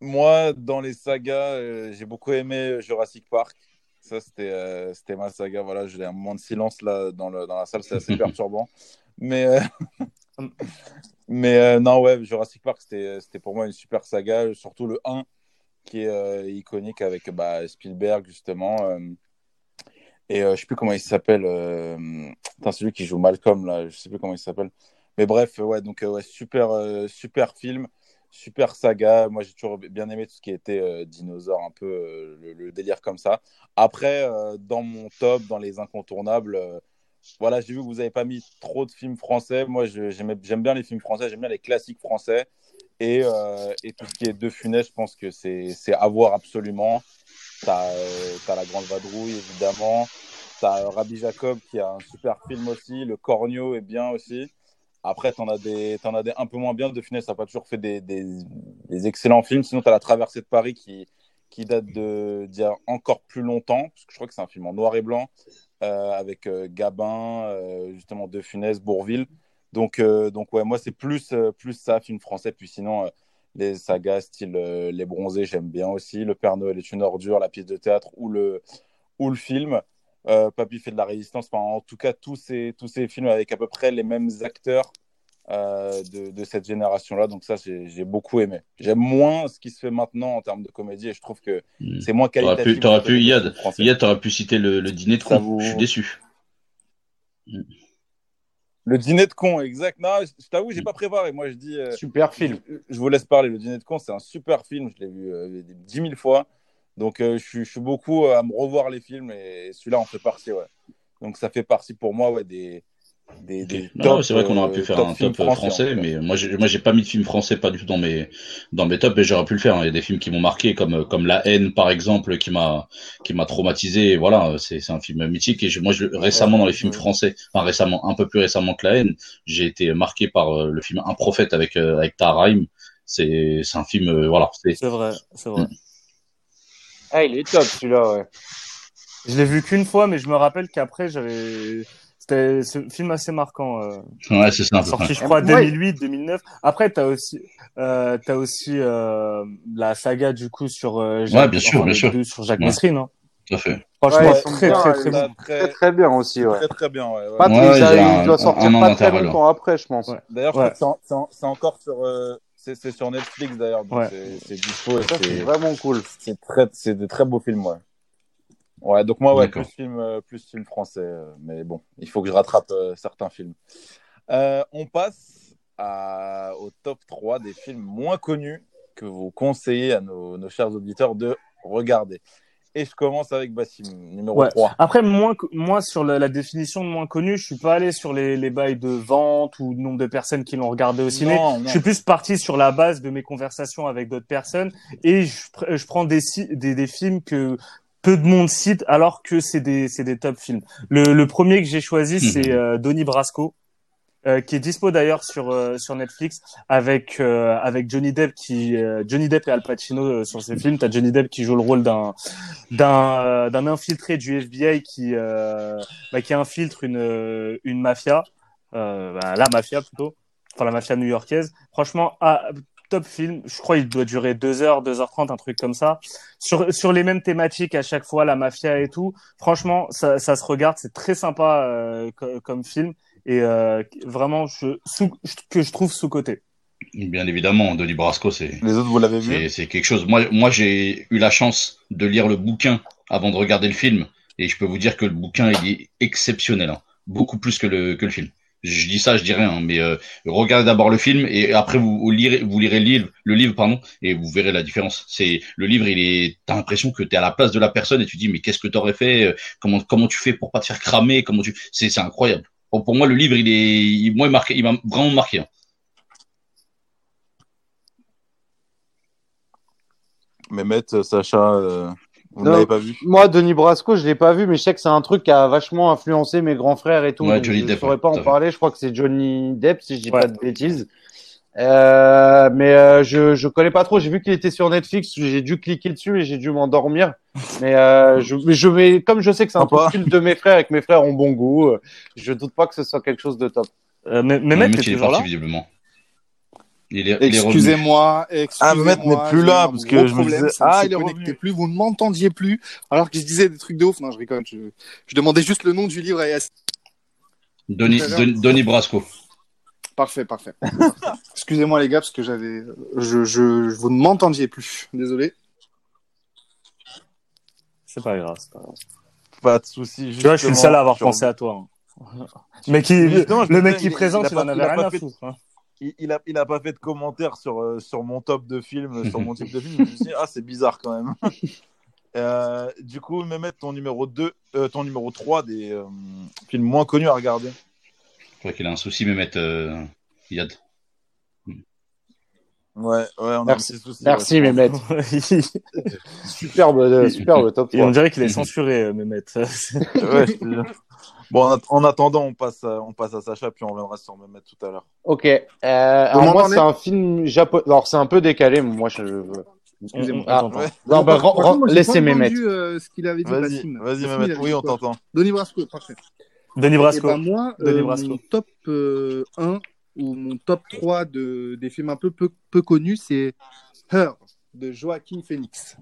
moi, dans les sagas, j'ai beaucoup aimé Jurassic Park. Ça, c'était c'était ma saga. Voilà, j'ai un moment de silence là dans, le, dans la salle, c'est assez perturbant. Mais Mais euh, non, ouais, Jurassic Park, c'était pour moi une super saga, surtout le 1 qui est euh, iconique avec bah, Spielberg, justement. Euh, et je sais plus comment il s'appelle. celui qui joue Malcolm, là, je sais plus comment il s'appelle. Mais bref, ouais, donc ouais, super, super film, super saga. Moi, j'ai toujours bien aimé tout ce qui était dinosaure, un peu le, délire comme ça. Après, dans mon top, dans les incontournables voilà, j'ai vu que vous n'avez pas mis trop de films français. Moi, j'aime bien les films français, j'aime bien les classiques français. Et, euh, et, tout ce qui est De Funès, je pense que c'est à voir absolument. Tu as, euh, La Grande Vadrouille, évidemment. Tu as Rabbi Jacob qui a un super film aussi. Le Cornio est bien aussi. Après, tu en, as des, un peu moins bien. De Funès n'a pas toujours fait des, des, des excellents films. Sinon, tu as La Traversée de Paris qui, qui date d'il y a encore plus longtemps. Parce que je crois que c'est un film en noir et blanc. Euh, avec euh, Gabin, euh, justement De Funès, Bourville. Donc, donc ouais, moi, c'est plus, plus ça, film français. Puis sinon, les sagas style Les Bronzés, j'aime bien aussi. Le Père Noël est une ordure, la pièce de théâtre ou le, ou le film. Papy fait de la résistance. En tout cas, tous ces, tous ces films avec à peu près les mêmes acteurs euh, de, de, cette génération-là. Donc ça, j'ai beaucoup aimé. J'aime moins ce qui se fait maintenant en termes de comédie et je trouve que hmm. c'est moins qualitatif. T'aurais pu, Yad, Yad t'aurais pu citer le, le dîner de con. Je suis déçu. Hmm. Le dîner de con, exact. Non, je, t'avoue, j'ai pas préparé. Moi, je dis. Euh, super film. Je, vous laisse parler. Le dîner de con, c'est un super film. Je l'ai vu euh, dix mille fois. Donc, je, je, suis beaucoup à me revoir les films et celui-là en fait partie. Ouais. Donc, ça fait partie pour moi ouais, des, c'est vrai qu'on aurait pu euh, faire un top français, mais moi, j'ai, moi, j'ai pas mis de film français, pas du tout dans mes, dans mes tops, mais j'aurais pu le faire. Il y a des films qui m'ont marqué, comme, comme La haine, par exemple, qui m'a, qui m'a traumatisé. voilà, c'est, c'est un film mythique. Et moi, je, récemment, dans les films français, enfin, récemment, un peu plus récemment que La haine, j'ai été marqué par euh, le film Un prophète avec, euh, avec Tahar C'est, c'est un film, voilà. C'est... vrai, c'est vrai. Mm. Ah, il est top, celui-là, ouais. Je l'ai vu qu'une fois, mais je me rappelle qu'après, j'avais, c'était un film assez marquant. Euh, ouais, c'est ça. Sorti, je crois, 2008, 2009. Après, t'as aussi, euh, t'as aussi euh, la saga du coup sur. Euh, Jacques, ouais, bien sûr, bien sûr. Sur Jacques ouais. Messrine. Hein. Tout à fait. Franchement, ouais, très, très, très, bien. Très, très bien aussi, ouais. Très, très bien, ouais. ouais. Pas ouais, il, doit sortir un, pas très longtemps après, je pense. D'ailleurs, c'est encore sur, euh, c'est sur Netflix d'ailleurs, c'est dispo. C'est vraiment cool. C'est très, c'est de très beaux films, ouais. Ouais, donc moi, ouais, plus film, euh, plus film français. Euh, mais bon, il faut que je rattrape euh, certains films. on passe à, au top 3 des films moins connus que vous conseillez à nos, nos chers auditeurs de regarder. Et je commence avec Bassim, numéro 3. Après, moi, moi sur la, définition de moins connu, je suis pas allé sur les, les bails de vente ou le nombre de personnes qui l'ont regardé au ciné. Je suis plus parti sur la base de mes conversations avec d'autres personnes et je, je prends des, des, des films que peu de monde cite alors que c'est des c'est des top films. Le, le premier que j'ai choisi mhm. c'est euh, Donnie Brasco. Euh, qui est dispo d'ailleurs sur euh, sur Netflix avec euh, avec Johnny Depp qui Johnny Depp et Al Pacino sur ces films. T'as Johnny Depp qui joue le rôle d'un d'un d'un infiltré du FBI qui bah, qui infiltre une une mafia, bah, la mafia plutôt, enfin la mafia new-yorkaise. Franchement, ah, top film. Je crois qu'il doit durer 2 heures, 2h30, un truc comme ça. Sur, sur les mêmes thématiques à chaque fois, la mafia et tout. Franchement, ça, ça se regarde. C'est très sympa euh, comme film. Et euh, vraiment, je, sous, que je trouve sous-côté. Bien évidemment, Denis Brasco, c'est. Les autres, vous l'avez vu? C'est quelque chose. Moi, moi j'ai eu la chance de lire le bouquin avant de regarder le film. Et je peux vous dire que le bouquin, il est exceptionnel. Hein. Beaucoup plus que le, que le film Je dis ça, je dis rien, mais euh, regardez d'abord le film et après vous, lirez, vous lirez le livre, le livre pardon, et vous verrez la différence. C'est le livre, il est, t'as l'impression que t'es à la place de la personne et tu dis mais qu'est-ce que t'aurais fait, comment comment tu fais pour pas te faire cramer, comment tu, c'est c'est incroyable. pour moi le livre il est, il, moi il il m'a vraiment marqué. Hein. Mehmet, Sacha, euh, ne l'avez pas vu Moi, Denis Brasco, je l'ai pas vu, mais je sais que c'est un truc qui a vachement influencé mes grands frères et tout. Ouais, Johnny je ne saurais pas en parler. Je crois que c'est Johnny Depp, si je dis pas de bêtises. Euh, mais euh, je je connais pas trop. J'ai vu qu'il était sur Netflix. J'ai dû cliquer dessus et j'ai dû m'endormir. Mais euh, je mais je vais comme je sais que c'est un truc de mes frères et que mes frères ont bon goût, euh, je doute pas que ce soit quelque chose de top. Euh, mais mais, mais, tu es toujours là? visiblement. Excusez-moi, excusez-moi. Ah, Mehmet n'est plus là parce que je me disais ah, il est revenu. plus, vous ne m'entendiez plus alors que je disais des trucs de ouf. Non, je rigole. Je, je demandais juste le nom du livre à Denis, Brasco. Parfait, parfait. Excusez-moi les gars parce que j'avais, je, je, vous ne m'entendiez plus. Désolé. C'est pas grave, c'est pas grave. Pas de souci. Tu vois, je suis le seul à avoir pensé à toi. Hein. Mais qui, le mec qui présente, il, en avait rien à foutre. Hein il, a, il a pas fait de commentaires sur, euh, sur mon top de film, sur mon type de film. Je me suis dit, ah, c'est bizarre quand même. euh, du coup, mettre ton numéro 2, euh, ton numéro 3 des euh, films moins connus à regarder. Je crois qu'il a un souci, Mehmet euh, Yad. Ouais, ouais, on Merci, a un souci. Merci, ouais, Mehmet. superbe, superbe top 3. Et on dirait qu'il est censuré, Mehmet. ouais, Bon, en attendant, on passe, à, on passe à Sacha, puis on reviendra sur Mehmet tout à l'heure. Ok. Euh, alors moi, c'est un film japonais. Alors, c'est un peu décalé, mais moi, je. Excusez-moi. Ah, ouais. Non, bah, laissez Mehmet. Euh, ce qu'il avait dit, Vas-y, vas-y, Mehmet. Oui, on t'entend. Denis Brasco, parfait. Denis Brasco. Et ben, moi, Denis euh, Brasco. mon top euh, 1 ou mon top 3 de, des films un peu peu, peu connus, c'est Her de Joaquin Phoenix.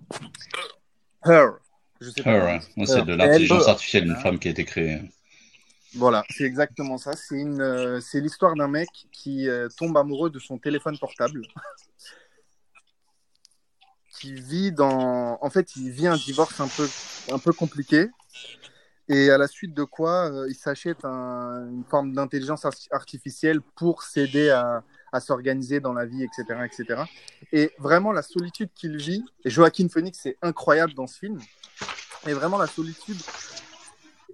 Her. Je sais pas. Her, ouais. c'est de l'intelligence artificielle, une femme qui a été créée. Voilà, c'est exactement ça. C'est une, euh, c'est l'histoire d'un mec qui euh, tombe amoureux de son téléphone portable, qui vit dans, en fait, il vit un divorce un peu, un peu compliqué, et à la suite de quoi, euh, il s'achète une forme d'intelligence artificielle pour s'aider à, s'organiser dans la vie, etc., etc. Et vraiment la solitude qu'il vit, et Joaquin Phoenix, c'est incroyable dans ce film, et vraiment la solitude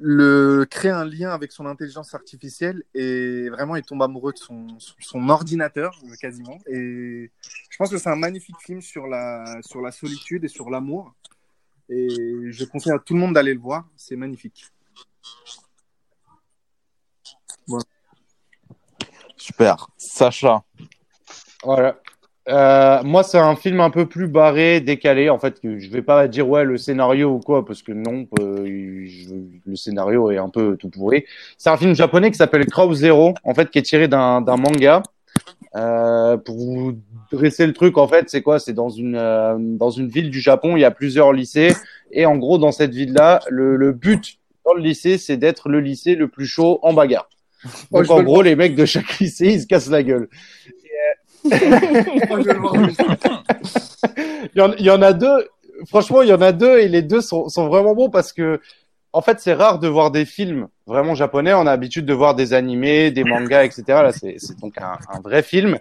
le créer un lien avec son intelligence artificielle et vraiment il tombe amoureux de son, son, ordinateur quasiment. Et je pense que c'est un magnifique film sur la sur la solitude et sur l'amour. Et je conseille à tout le monde d'aller le voir. C'est magnifique. Super. Sacha. Voilà euh, moi, c'est un film un peu plus barré, décalé. En fait, je vais pas dire ouais le scénario ou quoi, parce que non, euh, le scénario est un peu tout pourri. C'est un film japonais qui s'appelle Crow Zero, en fait, qui est tiré d'un manga. Euh, pour vous dresser le truc, en fait, c'est quoi? C'est dans une euh, dans une ville du Japon, il y a plusieurs lycées, et en gros, dans cette ville-là, le, le but dans le lycée, c'est d'être le lycée le plus chaud en bagarre. Donc, en gros, les mecs de chaque lycée, ils se cassent la gueule. il, y en, a deux. Franchement, il y en a deux et les deux sont, sont vraiment bons parce que, en fait, c'est rare de voir des films vraiment japonais. On a l'habitude de voir des animés, des mangas, etc. Là, c'est donc un, vrai film.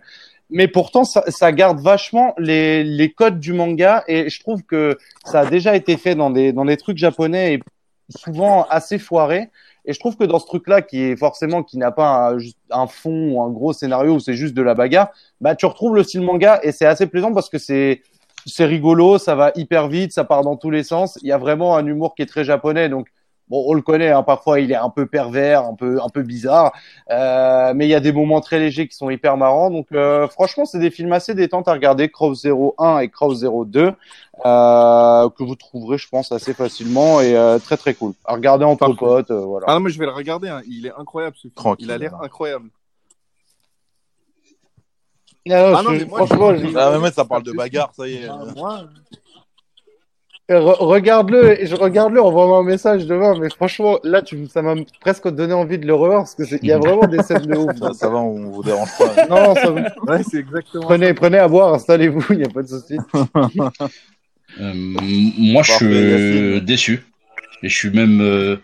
Mais pourtant, ça, ça garde vachement les, les codes du manga et je trouve que ça a déjà été fait dans des, dans des trucs japonais et souvent assez foirés. Et je trouve que dans ce truc-là, qui est forcément qui n'a pas un, fond ou un gros scénario où c'est juste de la bagarre, bah tu retrouves le style manga et c'est assez plaisant parce que c'est c'est rigolo, ça va hyper vite, ça part dans tous les sens. Il y a vraiment un humour qui est très japonais, donc Bon, on le connaît, hein, parfois il est un peu pervers, un peu un peu bizarre, euh, mais il y a des moments très légers qui sont hyper marrants. Donc euh, franchement, c'est des films assez détentes à regarder, Crow 01 et Crow 02, euh, que vous trouverez, je pense, assez facilement et euh, très très cool. À regarder entre potes, euh, voilà. Ah non, mais je vais le regarder, hein. il est incroyable ce film. Il a l'air incroyable. Ah, non, ah non mais moi, franchement, je... ah, mais ça parle de bagarre, ça y est. Ah, moi, regarde-le, je regarde-le, envoie-moi un message demain, mais franchement, là, tu, ça m'a presque donné envie de le revoir, parce que il y a vraiment des scènes de ouf. Ça, ça va, on vous dérange pas. non, ça va. Ouais, c'est exactement. Prenez, prenez à boire, installez-vous, il n'y a pas de souci. euh, moi, je suis déçu. Et je suis même, euh,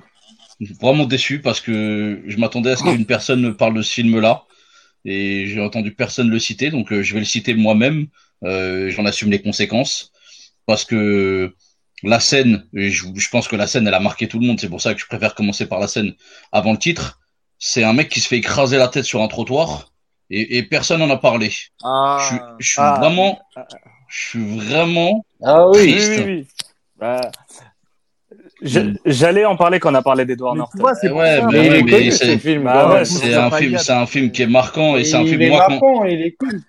vraiment déçu parce que je m'attendais à ce qu'une personne me parle de ce film-là et j'ai entendu personne le citer, donc je vais le citer moi-même. J'en assume les conséquences parce que la scène, je, je, pense que la scène, elle a marqué tout le monde. C'est pour ça que je préfère commencer par la scène avant le titre. C'est un mec qui se fait écraser la tête sur un trottoir et, et personne n'en a parlé. Ah, je, je suis ah, vraiment, je suis vraiment ah oui, triste. Oui, oui, bah, J'allais en parler quand on a parlé d'Edward Norton. c'est ouais, un film, c'est un film qui est marquant et, c'est un film il est marquant, il est cool.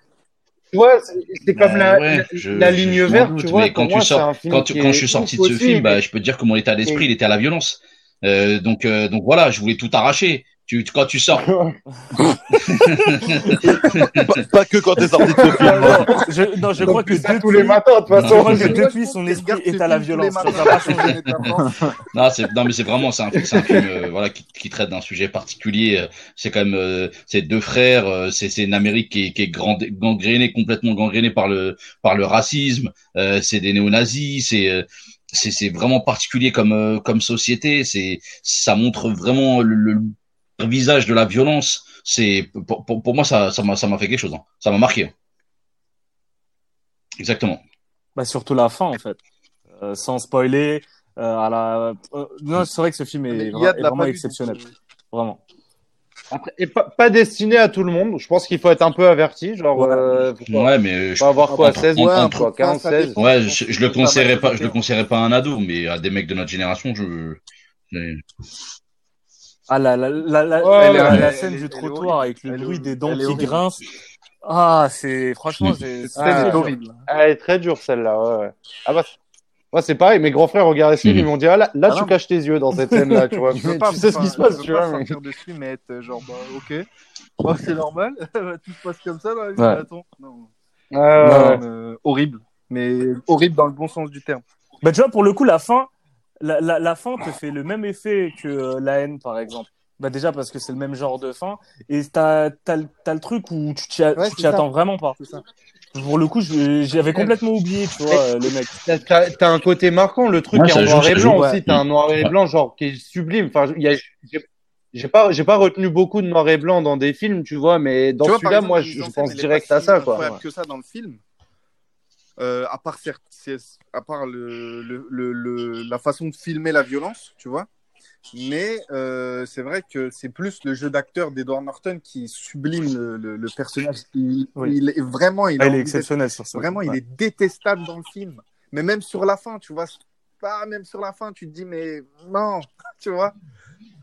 Tu vois, c'est comme la, la, ligne verte, tu vois. Mais quand, tu sors, quand, quand je suis sorti de ce film, bah, je peux te dire que mon état d'esprit, il était à la violence. Euh, donc, euh, donc voilà, je voulais tout arracher. Tu, quand tu sors. pas, que quand t'es sorti de ce film. je, non, je crois que depuis, tous les matins, de toute façon. Je crois que depuis, son esprit est à la violence. non, c'est, non, mais c'est vraiment, c'est un, c'est un film, euh, voilà, qui, qui traite d'un sujet particulier. C'est quand même, euh, c'est deux frères, euh, c'est, c'est une Amérique qui est, qui est grand, gangrénée, complètement gangrénée par le, par le racisme. c'est des néo-nazis, c'est, c'est, c'est vraiment particulier comme, comme société. C'est, ça montre vraiment le, le visage de la violence, c'est pour, pour, pour, moi ça ça m'a ça m'a fait quelque chose, hein. ça m'a marqué. Exactement. Bah surtout la fin en fait, euh, sans spoiler. Euh, à la... Euh, non, c'est vrai que ce film est, vraiment exceptionnel, vraiment. Après, et pas, pas, destiné à tout le monde. Je pense qu'il faut être un peu averti, genre. Ouais, euh, ouais mais je... avoir quoi, 16 ans, quoi, 15, 16. Ouais, je, je le conseillerais pas, je le conseillerais pas à un ado, mais à des mecs de notre génération, je. Ah, la, la, la, la, la scène du trottoir avec le bruit des dents qui grincent. Ah, c'est, franchement, c'est ah, horrible. Elle est très dure, celle-là, ouais, ouais. Ah bah, moi, c'est pareil, mes grands frères regardaient ce film, ils m'ont dit, ah, là, là ah tu caches tes yeux dans cette scène-là, tu vois. tu sais ce qui se passe, tu vois. Je mais... dessus, mais être genre, bah, ok. Moi, c'est normal. Tout se passe comme ça dans la vie, ouais. attends. Non. non euh, horrible. Mais horrible dans le bon sens du terme. Bah, tu vois, pour le coup, la fin, la, la, la, fin te fait le même effet que euh, la haine, par exemple. Bah déjà parce que c'est le même genre de fin et t'as as, le truc où tu t'y ouais, attends vraiment pas. Ça. Pour le coup, j'avais complètement oublié, tu vois, euh, le mec. T'as as un côté marquant, le truc est en noir et blanc aussi. T'as un noir et blanc genre qui est sublime. Enfin, il y a, j'ai pas, j'ai pas retenu beaucoup de noir et blanc dans des films, tu vois, mais dans celui-là, moi, je, pense direct à ça, quoi. que ça dans le film. Euh, à part certes, à part le, le, le, la façon de filmer la violence, tu vois. Mais euh, c'est vrai que c'est plus le jeu d'acteur d'Edward Norton qui sublime le, personnage. Il, il, est vraiment, il, ah, est exceptionnel sur ça. Vraiment, il est détestable dans le film. Mais même sur la fin, tu vois, pas même sur la fin, tu te dis mais non, tu vois,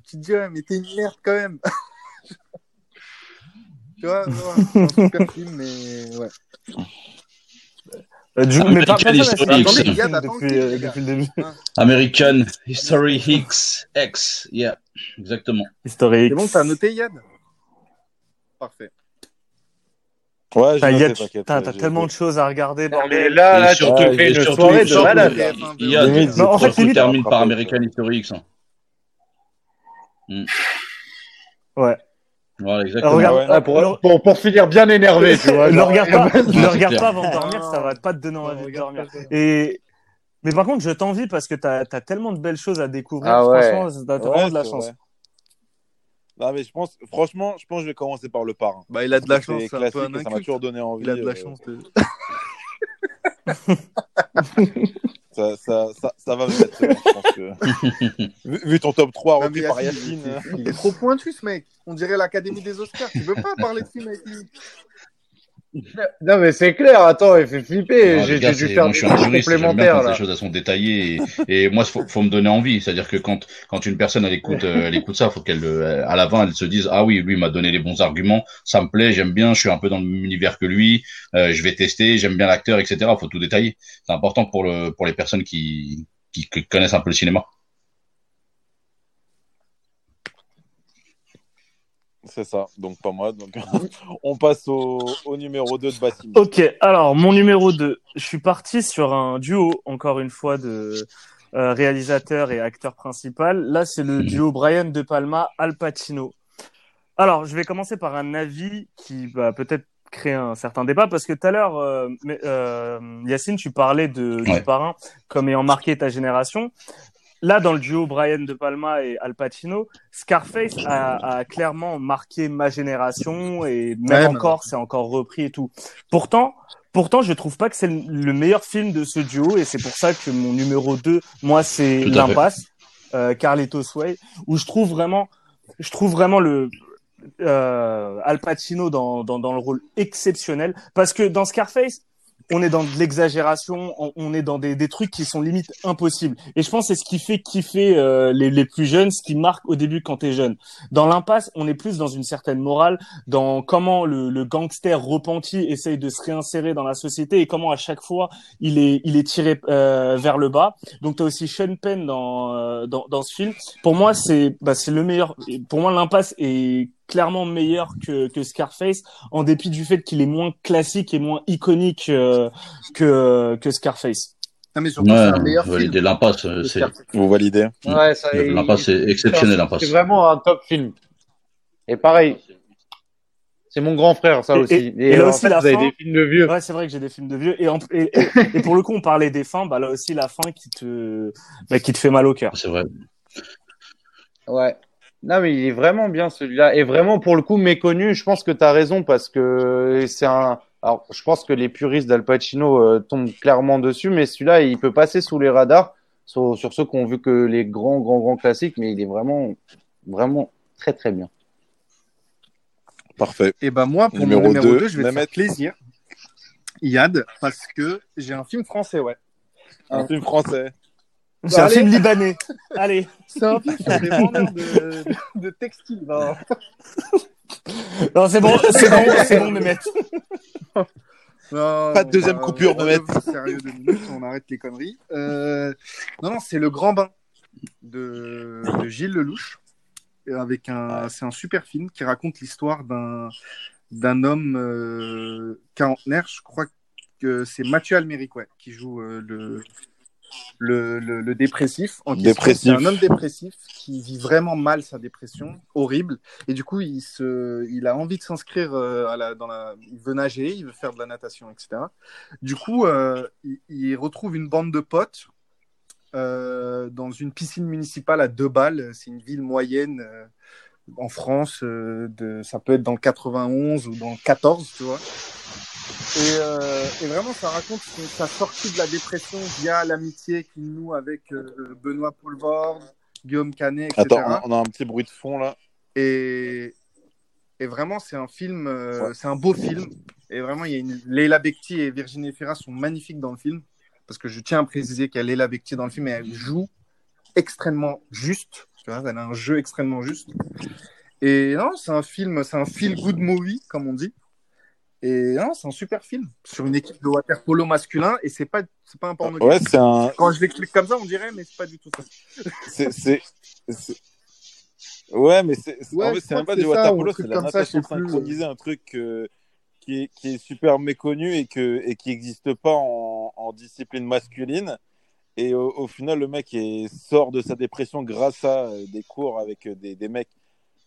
tu te dis mais t'es une merde quand même. tu vois, c'est un super film, mais ouais. Euh, du, mais pas, History X. Depuis, depuis le début. American History X, X, yeah, exactement. History X. C'est bon, t'as noté Yann Parfait. Ouais, j'ai noté, T'as tellement de choses à regarder. Dans mais là, là, surtout, tu fais une soirée de malade. Yann, en fait, tu termines par American History X. Hein. Ouais. Voilà, exactement. Regarde, ouais. pour, pour, pour, finir bien énervé, tu vois. ne regarde pas, ne regarde pas avant de dormir, ça va pas te donner envie de dormir. Et, mais par contre, je t'envie parce que t'as as tellement de belles choses à découvrir. Ah ouais. Franchement, t'as vraiment de la chance. Non, mais je pense, franchement, je pense que je vais commencer par le parrain. Bah, il a de la chance, c'est un peu un Ça m'a toujours donné envie. Il a de la euh... chance de... ça, ça, ça, ça, va mettre, je pense que... vu, vu, ton top 3 rempli par Yacine. Il est trop pointu, ce mec. On dirait l'Académie des Oscars. Tu veux pas parler de film avec lui non mais c'est clair, attends, il fait flipper. J'ai dû faire des choses complémentaires là. Les choses elles sont détaillées et, et moi faut, faut me donner envie. C'est-à-dire que quand quand une personne elle écoute euh, elle écoute ça, faut qu'elle euh, à l'avant elle se dise ah oui lui m'a donné les bons arguments, ça me plaît, j'aime bien, je suis un peu dans le même univers que lui, euh, je vais tester, j'aime bien l'acteur etc. Faut tout détailler. C'est important pour le pour les personnes qui qui connaissent un peu le cinéma. C'est ça, donc pas moi. Donc on passe au, au, numéro 2 de Bassim. Ok, alors mon numéro 2, je suis parti sur un duo, encore une fois, de euh, réalisateur et acteur principal. Là, c'est le duo Brian De Palma, Al Pacino. Alors, je vais commencer par un avis qui va peut-être créer un certain débat parce que tout à l'heure, euh, euh, Yacine, tu parlais de, ouais. du parrain comme ayant marqué ta génération là, dans le duo Brian De Palma et Al Pacino, Scarface a, clairement marqué ma génération et même encore, c'est encore repris et tout. Pourtant, pourtant, je trouve pas que c'est le meilleur film de ce duo et c'est pour ça que mon numéro 2, moi, c'est L'Impasse, euh, Carlitos Way, où je trouve vraiment, je trouve vraiment le, euh, Al Pacino dans, dans, dans le rôle exceptionnel. Parce que dans Scarface, on est dans de l'exagération, on, est dans des, trucs qui sont limite impossibles. Et je pense c'est ce qui fait kiffer euh, les, les, plus jeunes, ce qui marque au début quand t'es jeune. Dans l'impasse, on est plus dans une certaine morale, dans comment le, le, gangster repenti essaye de se réinsérer dans la société et comment à chaque fois il est, il est tiré euh, vers le bas. Donc t'as aussi Sean Penn dans, euh, dans, dans ce film. Pour moi, c'est bah, c'est le meilleur. Pour moi, l'impasse est clairement meilleur que, que Scarface, en dépit du fait qu'il est moins classique et moins iconique euh, que, que Scarface. Non, mais surtout, ouais, c'est meilleur film. L'impasse, c'est. Vous validez Ouais, ça. L'impasse, c'est exceptionnel, l'impasse. C'est vraiment un top film. Et pareil. C'est mon grand frère, ça aussi. Et, et, là aussi, la vous fin... avez des films de vieux. Ouais, c'est vrai que j'ai des films de vieux. Et, en... et, et, pour le coup, on parlait des fins. Bah là aussi, la fin qui te, bah, qui te fait mal au cœur. C'est vrai. Ouais. Non, mais il est vraiment bien celui-là. Et vraiment, pour le coup, méconnu, je pense que tu as raison parce que c'est un. Alors, je pense que les puristes d'Al Pacino euh, tombent clairement dessus, mais celui-là, il peut passer sous les radars sur, sur ceux qui ont vu que les grands, grands, grands classiques, mais il est vraiment, vraiment très, très bien. Parfait. Et ben moi, pour numéro mon numéro 2, je vais te faire plaisir. Yad, parce que j'ai un film français, ouais. Un film français. C'est un film libanais. Allez. C'est un film sur des vendeurs de, de, textiles. Non, non c'est bon, c'est bon, c'est bon, Mehmet. Non, Pas de deuxième bah, coupure, Mehmet. Sérieux deux minutes, on arrête les conneries. Euh, non, non, c'est Le Grand Bain de, de Gilles Lelouch. Avec un, c'est un super film qui raconte l'histoire d'un d'un homme euh, quarantenaire. Je crois que c'est Mathieu Alméric, ouais, qui joue euh, le le, le, le dépressif. En dépressif. C'est un homme dépressif qui vit vraiment mal sa dépression, horrible. Et du coup, il, se, il a envie de s'inscrire euh, à la, dans la. Il veut nager, il veut faire de la natation, etc. Du coup, euh, il, il, retrouve une bande de potes euh, dans une piscine municipale à deux balles. C'est une ville moyenne euh, en France. De, ça peut être dans le 91 ou dans le 14, tu vois. Et, euh, et, vraiment, ça raconte sa sortie de la dépression via l'amitié qu'il noue avec euh, Benoît Poulvord, Guillaume Canet, etc. Attends, on a un petit bruit de fond là. Et, et vraiment, c'est un film, euh, c'est un beau film. Et vraiment, il y a une... Leila Bekti et Virginie Fira sont magnifiques dans le film. Parce que je tiens à préciser qu'il y a Leila Bekti dans le film et elle joue extrêmement juste. Tu vois, elle a un jeu extrêmement juste. Et non, c'est un film, c'est un feel good movie, comme on dit. Et non, c'est un super film sur une équipe de water polo masculin et c'est pas c'est pas un porno. Ouais, c'est un. Quand je l'explique comme ça, on dirait, mais c'est pas du tout ça. c'est c'est ouais, mais c'est ouais, en fait, c'est même pas du water polo, c'est la natation synchronisée, un truc euh, qui est qui est super méconnu et que et qui n'existe pas en, en discipline masculine. Et au, au, final, le mec est, sort de sa dépression grâce à euh, des cours avec euh, des, des mecs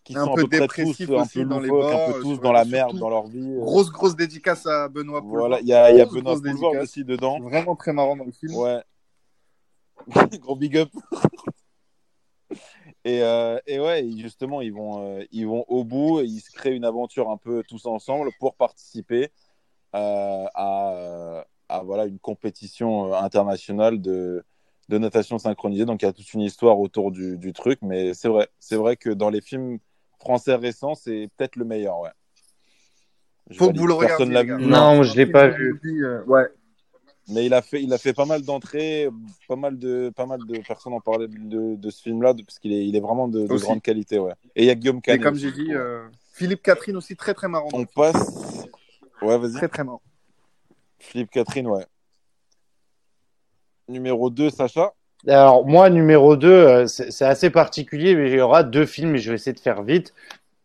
qui un sont peu peu dépressifs aussi un peu dans les bords, un peu tous dans la merde dans leur vie. euh. Grosse grosse dédicace à Benoît Poulvord. Voilà, il y a, il y a Grosse, Benoît Poulvord aussi dedans. Vraiment très marrant dans le film. Ouais. Gros big up. et, euh, et ouais, justement, ils vont, euh, ils vont au bout et ils se créent une aventure un peu tous ensemble pour participer euh, à, à voilà, une compétition internationale de, de natation synchronisée. Donc il y a toute une histoire autour du, du truc, mais c'est vrai, c'est vrai que dans les films français récents, c'est peut-être le meilleur. Ouais. Je Faut que vous le Personne regardiez. Non, je l'ai pas vu. euh, ouais. Mais il a fait, il a fait pas mal d'entrées, pas mal de, pas mal de personnes en parlaient de, de ce film-là, parce qu'il est, il est vraiment de, grande qualité, ouais. Et il y a Guillaume Et Canet. comme j'ai dit, euh, Philippe Catherine aussi très très marrant. on passe. Ouais, vas-y. Très très marrant. Philippe Catherine, ouais. Numéro 2, Sacha. Alors, moi, numéro 2, c'est c'est assez particulier, mais il y aura deux films et je vais essayer de faire vite.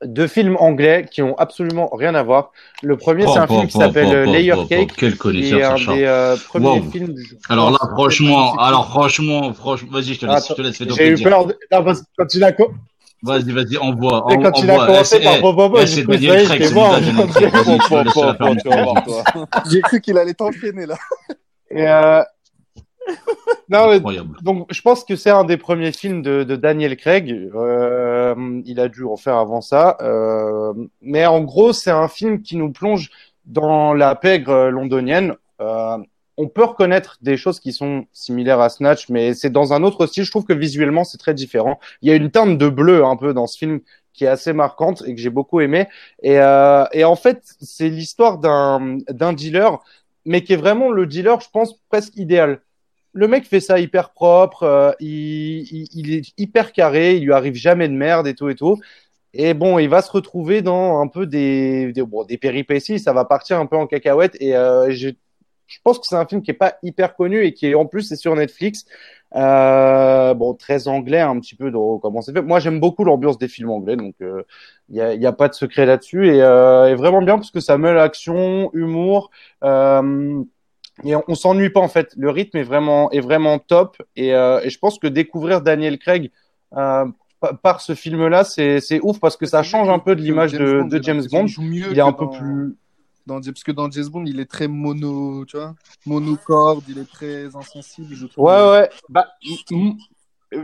Deux films anglais qui ont absolument rien à voir. Le premier, c'est un Oh, film qui s'appelle euh, Layer Cake. Quel qui connaisseur, est un des euh, premiers Wow. films. je Alors là, franchement, alors franchement, franchement, vas-y, je te laisse, je te laisse, J'ai eu peur. De... Non, parce que quand tu l'as co- Vas-y, vas-y, envoie, et quand il a commencé Eh, par eh, Bobo, eh, du c'est coup, ça y Daniel est, Craig, j'étais c'est mort. Daniel Craig. Vas-y, je te laisse la tu vas permettre. voir, toi. J'ai cru qu'il allait t'enchaîner là. Et, euh, non, Incroyable. donc je pense que c'est un des premiers films de, de Daniel Craig. Euh, il a dû en faire avant ça, euh, mais en gros c'est un film qui nous plonge dans la pègre londonienne. Euh, on peut reconnaître des choses qui sont similaires à Snatch, mais c'est dans un autre style. Je trouve que visuellement c'est très différent. Il y a une teinte de bleu un peu dans ce film qui est assez marquante et que j'ai beaucoup aimé. Et, euh, et en fait, c'est l'histoire d'un d'un dealer, mais qui est vraiment le dealer, je pense, presque idéal. Le mec fait ça hyper propre, euh, il, il, est hyper carré, il lui arrive jamais de merde et tout et tout. Et bon, il va se retrouver dans un peu des, des, bon, des péripéties, ça va partir un peu en cacahuète. Et euh, je, je pense que c'est un film qui est pas hyper connu et qui est en plus c'est sur Netflix. Euh, bon, très anglais un petit peu dans comment c'est fait? Moi, j'aime beaucoup l'ambiance des films anglais, donc il euh, y, a, y, a, pas de secret là-dessus et, euh, vraiment bien parce que ça mêle action, humour. Euh, et on, s'ennuie pas en fait. Le rythme est vraiment est vraiment top et, euh, et je pense que découvrir Daniel Craig euh, par ce film-là, c'est c'est ouf parce que ça change un peu de l'image de, de James Bond. Il est un peu plus dans, parce que dans James Bond, il est très mono, tu vois, monocorde, il est très insensible. Je trouve. Ouais, ouais. Bah,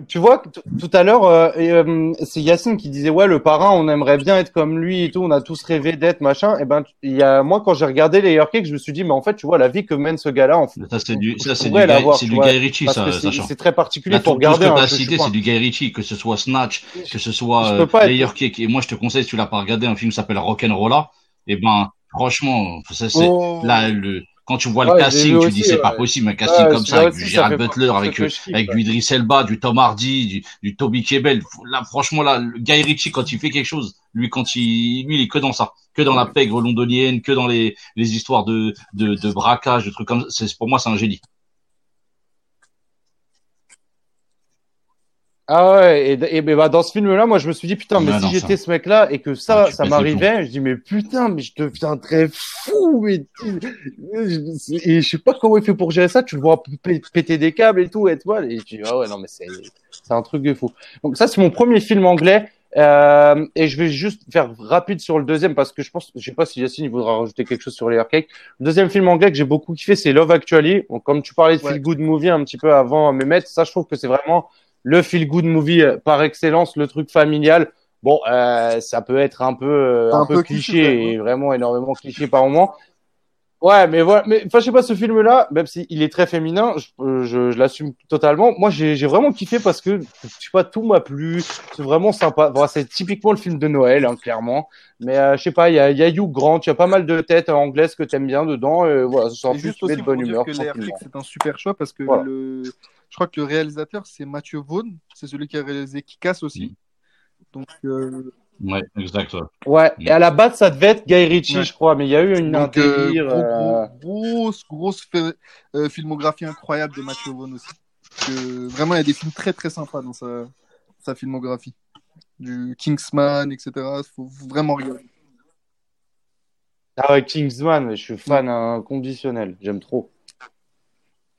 tu vois, tout à l'heure, euh, euh, c'est Yacine qui disait ouais, le parrain, on aimerait bien être comme lui et tout. On a tous rêvé d'être machin. Et ben, il y a moi quand j'ai regardé les Cake, je me suis dit mais en fait, tu vois la vie que mène ce gars-là. En fait, ça c'est du, ça c'est du, Guy, du Guy Ritchie, ça. C'est très particulier pour regarder. Tout ce que t'as cité, c'est du Guy Ritchie, que ce soit Snatch, que ce soit euh, Layer Cake. Et moi, je te conseille, si tu l'as pas regardé, un film qui s'appelle Rock'n'Rolla. Et ben, Franchement, ça, c'est oh. là le quand tu vois le casting, tu dis c'est pas possible un casting comme ça avec du Gerard Butler, avec avec du Idris Elba, du Tom Hardy, du, du Toby Kebbell. Là, franchement, là, le Guy Ritchie quand il fait quelque chose, lui quand il, lui, il est que dans ça, que dans la pègre londonienne, que dans les les histoires de de, de braquage, de trucs comme ça. C'est pour moi, c'est un génie. Ah ouais, et, et, bah dans ce film-là, moi je me suis dit putain, mais si j'étais ce mec-là et que ça, ah, ça m'arrivait, je dis mais putain, mais je deviendrais fou, mais et je sais pas comment il fait pour gérer ça. Tu le vois péter des câbles et tout, et toi, et tu dis ah ouais non mais c'est c'est un truc de fou. Donc ça c'est mon premier film anglais. Euh, et je vais juste faire rapide sur le deuxième parce que je pense, je sais pas si Yacine il voudra rajouter quelque chose sur les Cake. Le deuxième film anglais que j'ai beaucoup kiffé, c'est Love Actually. Donc, comme tu parlais de feel good movie un petit peu avant Mehmet, ça je trouve que c'est vraiment le feel good movie euh, par excellence, le truc familial. Bon, euh, ça peut être un peu euh, un, peu, cliché, et vraiment énormément cliché par moment. Ouais, mais voilà, mais enfin je sais pas ce film là, même s'il est très féminin, je, je, je l'assume totalement. Moi j'ai vraiment kiffé parce que je sais pas tout m'a plu, c'est vraiment sympa. C'est typiquement le film de Noël hein, clairement. Mais euh, je sais pas, il y a, y a Hugh Grant, il y a pas mal de têtes anglaises que t'aimes bien dedans et voilà, ça sort juste de bonne humeur. C'est un super choix parce que le crois que le réalisateur, c'est Mathieu Vaughn. C'est celui qui a réalisé Kikas aussi. Mm. Donc. Euh... Ouais, exact. Ouais. et à la base, ça devait être Guy Ritchie, je crois, mais il y a eu une Donc, euh, délire, euh... grosse, grosse euh, filmographie incroyable de Mathieu Vaughn aussi. Que, vraiment, il y a des films très, très sympas dans sa, sa filmographie. Du Kingsman, etc. Il faut vraiment regarder. Ah ouais, Kingsman, je suis fan inconditionnel. J'aime trop.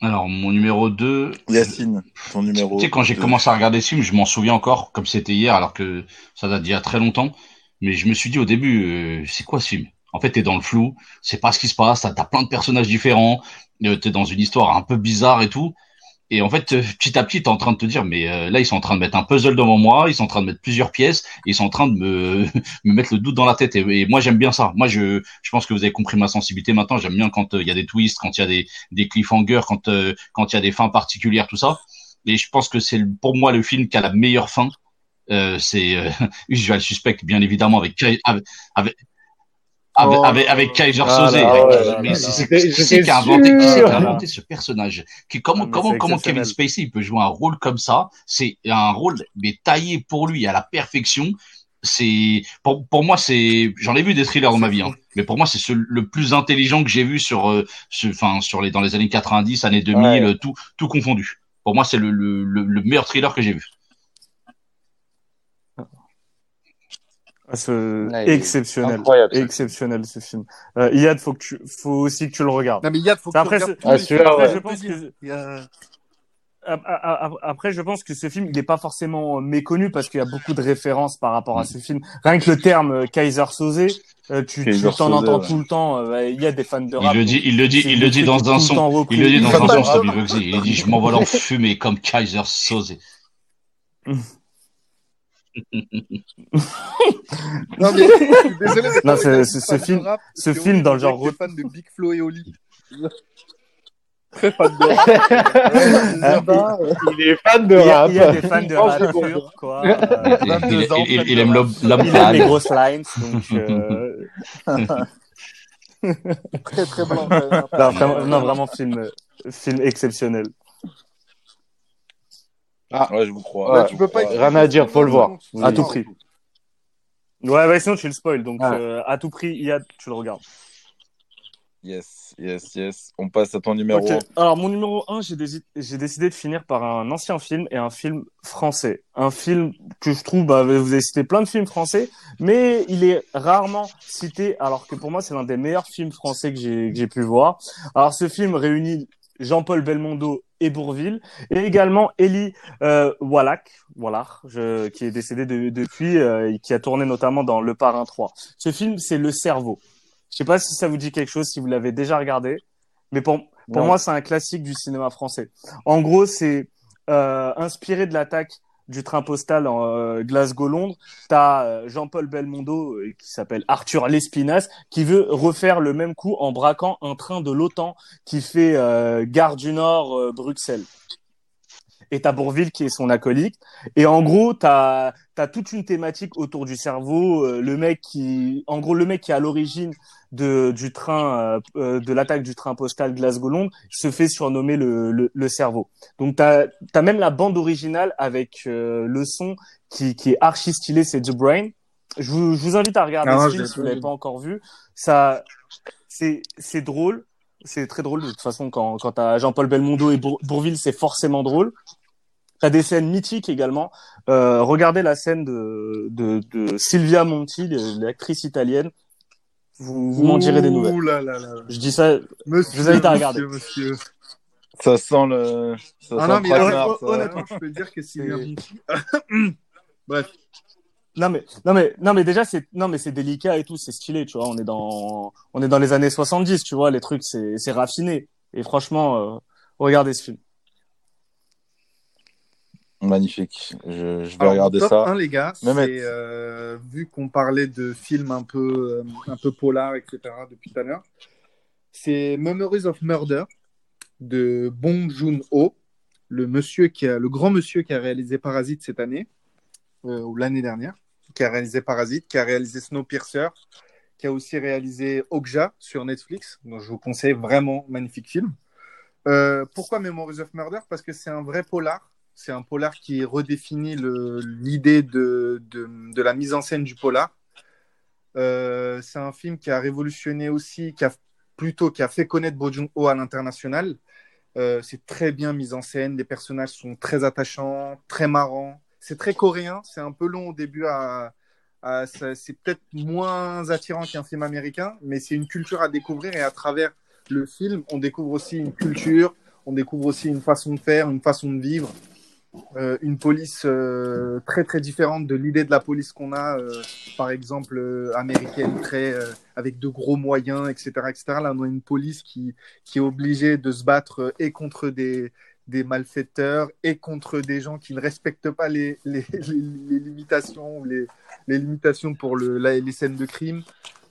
Alors, mon numéro 2. Yacine, ton numéro. Tu sais, quand j'ai commencé à regarder ce film, je m'en souviens encore, comme c'était hier, alors que ça date d'il y a très longtemps. Mais je me suis dit au début, euh, c'est quoi ce film? En fait, t'es dans le flou, c'est pas ce qui se passe, t'as as plein de personnages différents, euh, t'es dans une histoire un peu bizarre et tout. Et en fait, euh, petit à petit, tu es en train de te dire, mais euh, là, ils sont en train de mettre un puzzle devant moi, ils sont en train de mettre plusieurs pièces, ils sont en train de me, me mettre le doute dans la tête. Et, moi, j'aime bien ça. Moi, je, je pense que vous avez compris ma sensibilité maintenant. J'aime bien quand euh, il y a des twists, quand il y a des, des cliffhangers, quand quand il y a des fins particulières, tout ça. Et je pense que c'est pour moi le film qui a la meilleure fin. Euh, c'est je le suspecte bien évidemment avec avec, avec, avec, avec Kaiser ah, mais c'est qui a inventé, qui a inventé ce personnage qui, Comment, ah, comment, comment Kevin Spacey il peut jouer un rôle comme ça C'est un rôle mais taillé pour lui à la perfection. C'est pour, pour moi c'est j'en ai vu des thrillers dans ma vie, hein, mais pour moi c'est le plus intelligent que j'ai vu sur euh, enfin sur les dans les années 90, années 2000, tout tout confondu. Pour moi c'est le, le, le meilleur thriller que j'ai vu. Ah, ce... exceptionnel, exceptionnel ce film. Euh, Yad, faut que tu, faut aussi que tu le regardes. Non mais Yad, faut que après, tu le regardes. Ah, après, je pense que. après, je pense que ce film, il n'est pas forcément méconnu parce qu'il y a beaucoup de références par rapport à ce film. Rien que le terme euh, Kaiser Soze, euh, tu t'en entends tout le temps. Euh, il y a des fans de rap. Il le dit, il le dit, il le dit dans un son. Il le dit dans un son, Il dit, je m'envole en fumée comme Kaiser Soze. non mais désolé. Non, ce film, ce film dans le genre. fan de Big Flo et Oli. Très fan de rap. il, est fan de rap. Il y a, des fans de rap pur, quoi. il, aime l'homme Il aime les grosses lines, donc. Euh... très très blanc. Non, vraiment, non, vraiment film, film exceptionnel. Ah ouais, je vous crois. Ouais, tu peux pas. Rien à dire, faut le voir. À tout prix. Ouais, bah sinon tu le spoil, donc ah. euh, à tout prix, il y a, tu le regardes. Yes, yes, yes. On passe à ton numéro 1. Alors, mon numéro 1, j'ai décidé de finir par un ancien film et un film français. Un film que je trouve, bah, vous avez cité plein de films français, mais il est rarement cité, alors que pour moi, c'est l'un des meilleurs films français que j'ai pu voir. Alors, ce film réunit Jean-Paul Belmondo et Bourville, et également Elie euh, Wallach, je, qui est décédé depuis, euh, et qui a tourné notamment dans Le Parrain 3. Ce film, c'est Le Cerveau. Je sais pas si ça vous dit quelque chose, si vous l'avez déjà regardé, mais pour, pour moi, c'est un classique du cinéma français. En gros, c'est euh, inspiré de l'attaque du train postal en euh, Glasgow-Londres. T'as euh, Jean-Paul Belmondo euh, qui s'appelle Arthur Lespinasse qui veut refaire le même coup en braquant un train de l'OTAN qui fait Gare du Nord Bruxelles et t'as Bourville qui est son acolyte. Et en gros, t'as as toute une thématique autour du cerveau. Euh, le mec qui, en gros, le mec qui est à l'origine de du train, euh, euh, de l'attaque du train postal Glasgow-Londres, se fait surnommer le, le, le cerveau. Donc t'as as même la bande originale avec le son qui, qui est archi stylé, c'est The Brain. Je vous, je vous invite à regarder ce film si vous l'avez pas encore vu. Ça, c'est c'est drôle c'est très drôle de toute façon quand quand t'as Jean-Paul Belmondo et Bourville c'est forcément drôle T'as des scènes mythiques également. Euh, regardez la scène de, de, de Silvia Monti, l'actrice italienne. Vous, vous m'en direz des nouvelles. Là là là. Je dis ça. Monsieur, je vous invite à regarder. Monsieur, Ça sent le. Ça ah sent non, mais honnêtement, je peux dire que Silvia Monti. Bref. Non mais non mais non mais déjà c'est non mais c'est délicat et tout c'est stylé tu vois on est dans on est dans les années 70 tu vois les trucs c'est c'est raffiné et franchement euh, regardez ce film Magnifique. Je, je vais regarder top ça. 1, les gars, euh, vu qu'on parlait de films un peu, euh, un peu polar, etc. depuis tout à l'heure, c'est Memories of Murder de Bong Joon-ho, le monsieur qui a, le grand monsieur qui a réalisé Parasite cette année euh, ou l'année dernière, qui a réalisé Parasite, qui a réalisé Snowpiercer, qui a aussi réalisé Okja sur Netflix. Donc je vous conseille vraiment magnifique film. Euh, pourquoi Memories of Murder? Parce que c'est un vrai polar c'est un polar qui redéfinit l'idée de, la mise en scène du polar. Euh, c'est un film qui a révolutionné aussi, qui a plutôt qui a fait connaître Bo Joon-ho à l'international. Euh, c'est très bien mis en scène, les personnages sont très attachants, très marrants. C'est très coréen, c'est un peu long au début c'est peut-être moins attirant qu'un film américain, mais c'est une culture à découvrir et à travers le film, on découvre aussi une culture, on découvre aussi une façon de faire, une façon de vivre. Euh, une police euh, très très différente de l'idée de la police qu'on a, euh, par exemple américaine, très avec de gros moyens, etc., etc. Là, on a une police qui qui est obligée de se battre et contre des des malfaiteurs et contre des gens qui ne respectent pas les, les, les, limitations les, les limitations pour le, les scènes de crime,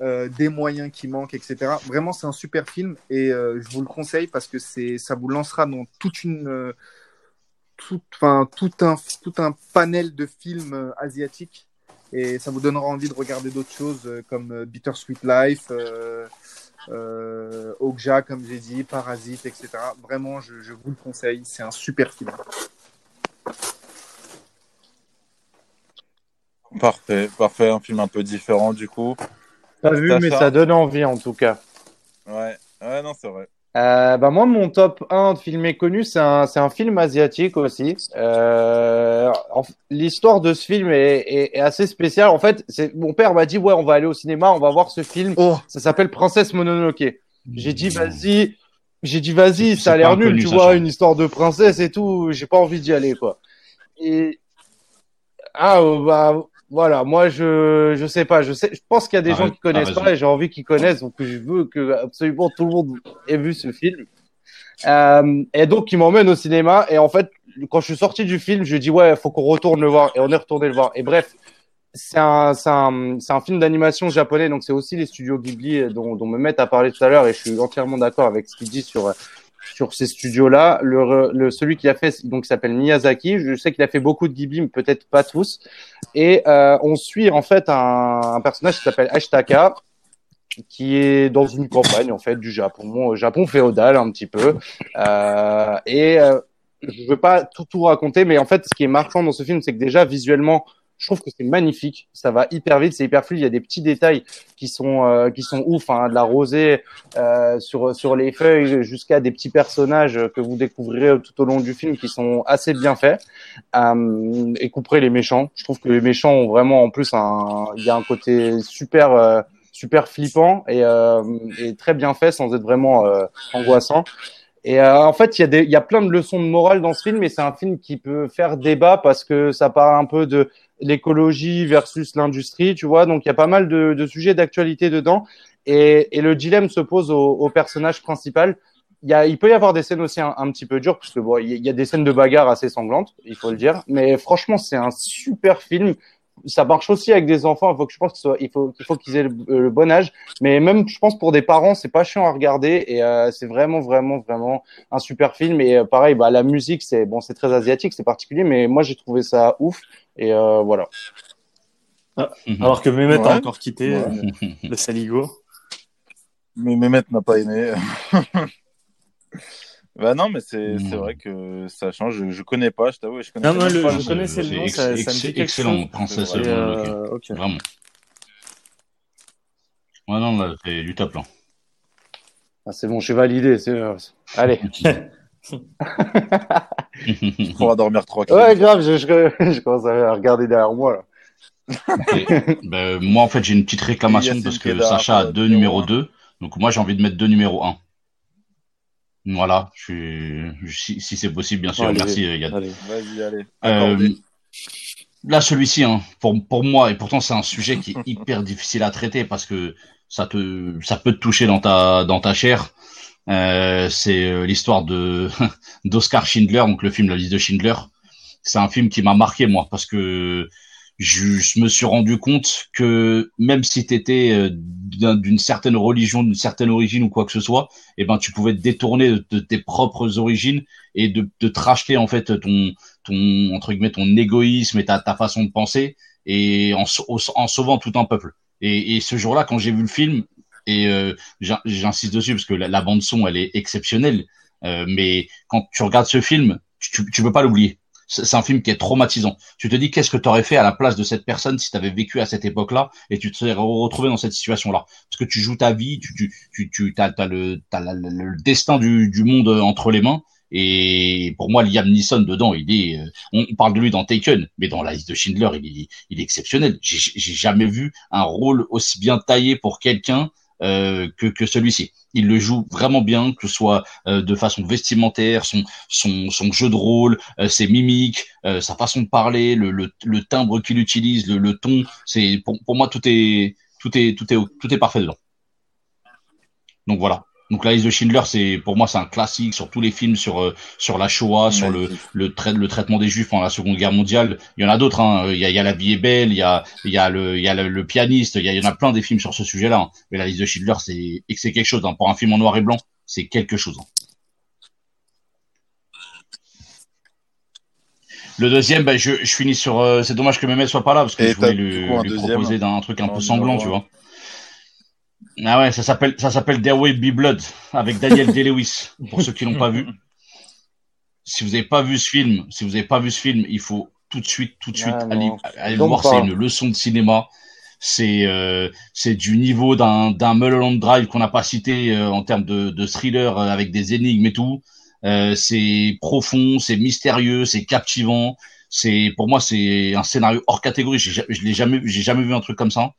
des moyens qui manquent, etc. Vraiment, c'est un super film et je vous le conseille parce que c'est ça vous lancera dans toute une tout, enfin, tout, un, tout un panel de films euh, asiatiques et ça vous donnera envie de regarder d'autres choses euh, comme euh, Bittersweet Life, euh, Okja, comme j'ai dit, Parasite, etc. Vraiment, je, je vous le conseille, c'est un super film. Parfait, parfait, un film un peu différent du coup. Pas vu, mais ça donne envie en tout cas. Ouais, ouais, non, c'est vrai. Euh, bah moi, mon top 1 de film méconnu, c'est un, c'est un film asiatique aussi. Euh, l'histoire de ce film est, est, est, assez spéciale. En fait, mon père m'a dit ouais, on va aller au cinéma, on va voir ce film. Oh. Ça s'appelle Princesse Mononoke. J'ai dit vas-y, j'ai dit vas-y, ça a l'air nul, tu vois, une histoire de princesse et tout, j'ai pas envie d'y aller quoi. Et ah bah voilà, moi je je sais pas, je sais, je pense qu'il y a des gens qui connaissent pas et j'ai envie qu'ils connaissent, donc je veux que absolument tout le monde ait vu ce film. Euh, et donc il m'emmène au cinéma. Et en fait quand je suis sorti du film, je dis ouais, faut qu'on retourne le voir. Et on est retourné le voir. Et bref, c'est un, un, un, film d'animation japonais, donc c'est aussi les studios Ghibli dont, dont me mettent à parler tout à l'heure, et je suis entièrement d'accord avec ce qu'il dit sur sur ces studios-là. Le, le, celui qui a fait, donc s'appelle Miyazaki. Je sais qu'il a fait beaucoup de Ghibli, peut-être pas tous. Et euh, on suit en fait un, un personnage qui s'appelle Ashtaka, qui est dans une campagne en fait du Japon, Japon féodal un petit peu. Euh, et euh, je veux pas tout tout raconter, mais en fait, ce qui est marquant dans ce film, c'est que déjà visuellement, je trouve que c'est magnifique. Ça va hyper vite, c'est hyper fluide. Il y a des petits détails qui sont euh, qui sont ouf, hein, de la rosée euh, sur sur les feuilles jusqu'à des petits personnages que vous découvrirez tout au long du film qui sont assez bien faits. Euh, et couperez les méchants. Je trouve que les méchants ont vraiment en plus un il y a un côté super euh, super flippant et, euh, et très bien fait sans être vraiment angoissant. Et euh, en fait, il y, a des, y a plein de leçons de morale dans ce film, et c'est un film qui peut faire débat parce que ça parle un peu de l'écologie versus l'industrie, tu vois. Donc, il y a pas mal de, de sujets d'actualité dedans. Et, et, le dilemme se pose au, au, personnage principal. Il, y a, il peut y avoir des scènes aussi un, petit peu dures, parce que bon, il y a des scènes de bagarre assez sanglantes, il faut le dire. Mais franchement, c'est un super film ça marche aussi avec des enfants. Il faut que je pense qu'il il faut qu'il faut qu'ils aient le, bon âge. Mais même, je pense pour des parents, c'est pas chiant à regarder et euh, c'est vraiment, vraiment, vraiment un super film. Et euh, pareil, bah la musique, c'est bon, c'est très asiatique, c'est particulier, mais moi j'ai trouvé ça ouf. Et euh, voilà. Ah, mhm. alors que Mehmet a encore quitté euh, le Saligo. Mais Mehmet n'a pas aimé. Bah non, mais c'est vrai que ça change. Je, je connais pas, je t'avoue. Je connais non, pas le, je connaissais le nom, ça, ça me dit excellent, princesse. Euh, okay. Vraiment. Ouais, non, là, c'est du top, là. Ah, c'est bon, je suis validé. C'est... Allez. tu pourras dormir trois Ouais, grave, je, je, je, commence à regarder derrière moi, là. ben, moi, en fait, j'ai une petite réclamation parce que Sacha a deux numéros 2. Donc, moi, j'ai envie de mettre deux numéros 1. Voilà, je suis, si, c'est possible, bien sûr. Merci, Yann. Allez. Vas-y, allez. Euh, là, celui-ci, hein, pour, pour moi, et pourtant c'est un sujet qui est hyper difficile à traiter parce que ça te, ça peut te toucher dans ta, dans ta chair. Euh, c'est euh, l'histoire de d'Oscar Schindler, donc le film La liste de Schindler. C'est un film qui m'a marqué moi parce que je, me suis rendu compte que même si tu étais euh, d'une certaine religion, d'une certaine origine ou quoi que ce soit, eh ben tu pouvais te détourner de, tes propres origines et de, de te racheter en fait ton ton entre guillemets ton égoïsme et ta, ta façon de penser et en, en sauvant tout un peuple. Et, et ce jour-là, quand j'ai vu le film, et euh, j'insiste dessus parce que la, bande son elle est exceptionnelle, euh, mais quand tu regardes ce film, tu, tu peux pas l'oublier c'est un film qui est traumatisant. Tu te dis qu'est-ce que tu aurais fait à la place de cette personne si tu avais vécu à cette époque-là et tu te serais retrouvé dans cette situation-là? Parce que tu joues ta vie, tu, tu, tu, tu as, le, as le, destin du, du monde entre les mains. Et pour moi, Liam Neeson dedans, il est, euh, on parle de lui dans Taken, mais dans la liste de Schindler, il est, il est exceptionnel. J'ai jamais vu un rôle aussi bien taillé pour quelqu'un euh, que, que celui-ci. Il le joue vraiment bien, que ce soit euh, de façon vestimentaire, son, son, son jeu de rôle, euh, ses mimiques, sa façon de parler, le, le, le timbre qu'il utilise, le, le ton. C'est pour, pour moi tout est tout est tout est tout est parfait dedans. Donc voilà. Donc la liste de Schindler, c'est pour moi c'est un classique sur tous les films sur euh, sur la Shoah, sur le le, le, traitement des Juifs pendant la Seconde Guerre mondiale. Il y en a d'autres. Hein. Il, y a, il y a La vie est belle, il y a il y a le il y a le, pianiste. Il y, a, il y en a plein des films sur ce sujet-là. Hein. Mais la liste de Schindler, c'est c'est quelque chose. Hein. Pour un film en noir et blanc, c'est quelque chose. Hein. Le deuxième, ben, je, je finis sur. Euh, c'est dommage que Mehmet soit pas là parce que je voulais lui, lui proposer d'un truc un peu sanglant, tu vois. Ah ouais, ça s'appelle ça s'appelle There Will Be Blood avec Daniel Day-Lewis pour ceux qui l'ont pas vu. Si vous n'avez pas vu ce film, si vous n'avez pas vu ce film, il faut tout de suite tout de suite ah aller, aller le voir. C'est une leçon de cinéma. C'est euh, c'est du niveau d'un d'un Mulholland Drive qu'on n'a pas cité euh, en termes de, de thriller euh, avec des énigmes et tout. C'est profond, c'est mystérieux, c'est captivant. C'est pour moi c'est un scénario hors catégorie. Je l'ai jamais j'ai jamais vu un truc comme ça.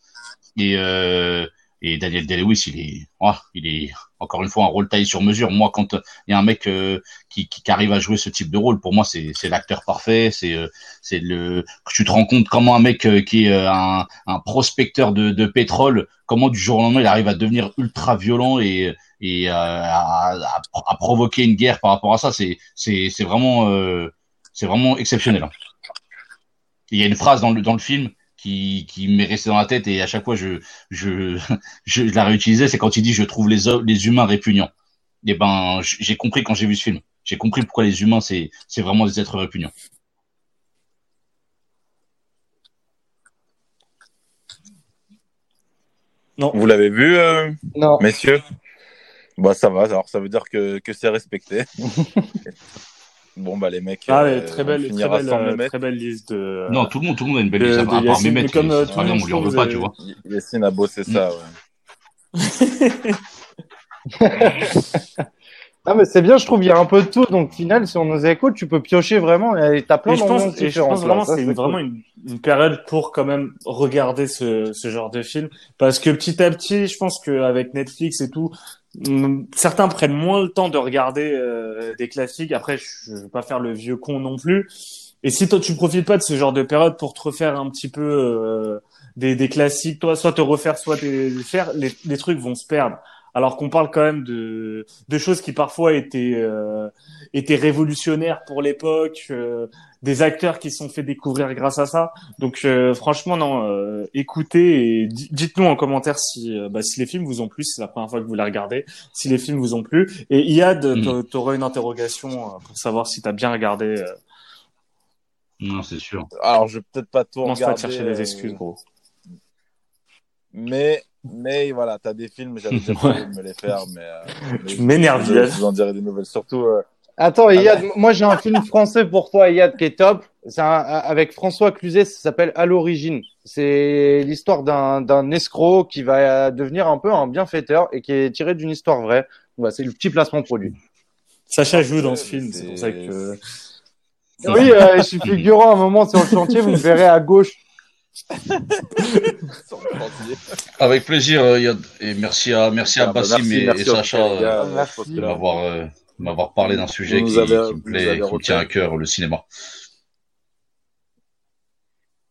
Et euh, et Daniel Day-Lewis, il est, oh, il est encore une fois un rôle taillé sur mesure. Moi, quand il y a un mec euh, qui, qui, arrive à jouer ce type de rôle, pour moi, c'est l'acteur parfait. C'est euh, c'est le tu te rends compte comment un mec euh, qui est un, un prospecteur de, de, pétrole, comment du jour au lendemain il arrive à devenir ultra violent et et à, à, à provoquer une guerre par rapport à ça. C'est c'est c'est vraiment c'est vraiment exceptionnel. Hein. Il y a une phrase dans le dans le film qui, qui m'est resté dans la tête et à chaque fois je, je, je, la réutilisais, c'est quand il dit je trouve les, les humains répugnants. Et eh ben, j'ai compris quand j'ai vu ce film. J'ai compris pourquoi les humains, c'est, c'est vraiment des êtres répugnants. Non. Vous l'avez vu, euh, non. messieurs? Bah ça va, alors ça veut dire que, que c'est respecté. Bon, bah, les mecs. Ah, euh, très belle, très belle, euh, très belle liste de. Non, tout le monde, tout le monde a une belle liste. À part Mehmet, comme euh, tout le monde, on lui en veut pas, tu vois. Yacine a bossé ça, ouais. Ah mais c'est bien, je trouve, il y a un peu de tout. Donc, final, si on nous écoute, tu peux piocher vraiment. Et t'as plein de choses Et je pense vraiment c'est vraiment une, une, période pour quand même regarder ce, ce genre de film. Parce que petit à petit, je pense qu'avec Netflix et tout, Mm, certains prennent moins le temps de regarder euh, des classiques. Après, je, je veux pas faire le vieux con non plus. Et si toi tu profites pas de ce genre de période pour te refaire un petit peu euh, des, des, classiques, toi, soit te refaire, soit te faire, les, les trucs vont se perdre. Alors qu'on parle quand même de, de choses qui parfois étaient euh, étaient révolutionnaires pour l'époque, euh, des acteurs qui sont fait découvrir grâce à ça. Donc euh, franchement non, euh, écoutez et dites-nous en commentaire si euh, bah, si les films vous ont plu, si c'est la première fois que vous les regardez, si les films vous ont plu. Et Iad, mm. tu aurais une interrogation pour savoir si tu as bien regardé. Non, c'est sûr. Alors je vais peut-être pas tout regarder. pas de chercher des excuses, gros. Mais mais voilà, t'as des films, j'avais déjà ouais. me les faire, mais, tu m'énerves. Je, je vous en dirai des nouvelles, surtout. Attends, Yad, moi j'ai un film français pour toi, Yad, qui est top. C'est avec François Cluzet, ça s'appelle À l'origine. C'est l'histoire d'un, d'un escroc qui va devenir un peu un bienfaiteur et qui est tiré d'une histoire vraie. Voilà, c'est le petit placement produit. Sacha joue dans ce film, c'est pour ça que. Oui, euh, je suis figurant un moment sur le chantier, vous me verrez à gauche. Avec plaisir, euh, Yad. Et merci à, merci à ah, bah, Bassim et, et, Sacha euh, de m'avoir euh, m'avoir parlé d'un sujet qui, avez, qui, me plaît, qui me tient à cœur, le cinéma.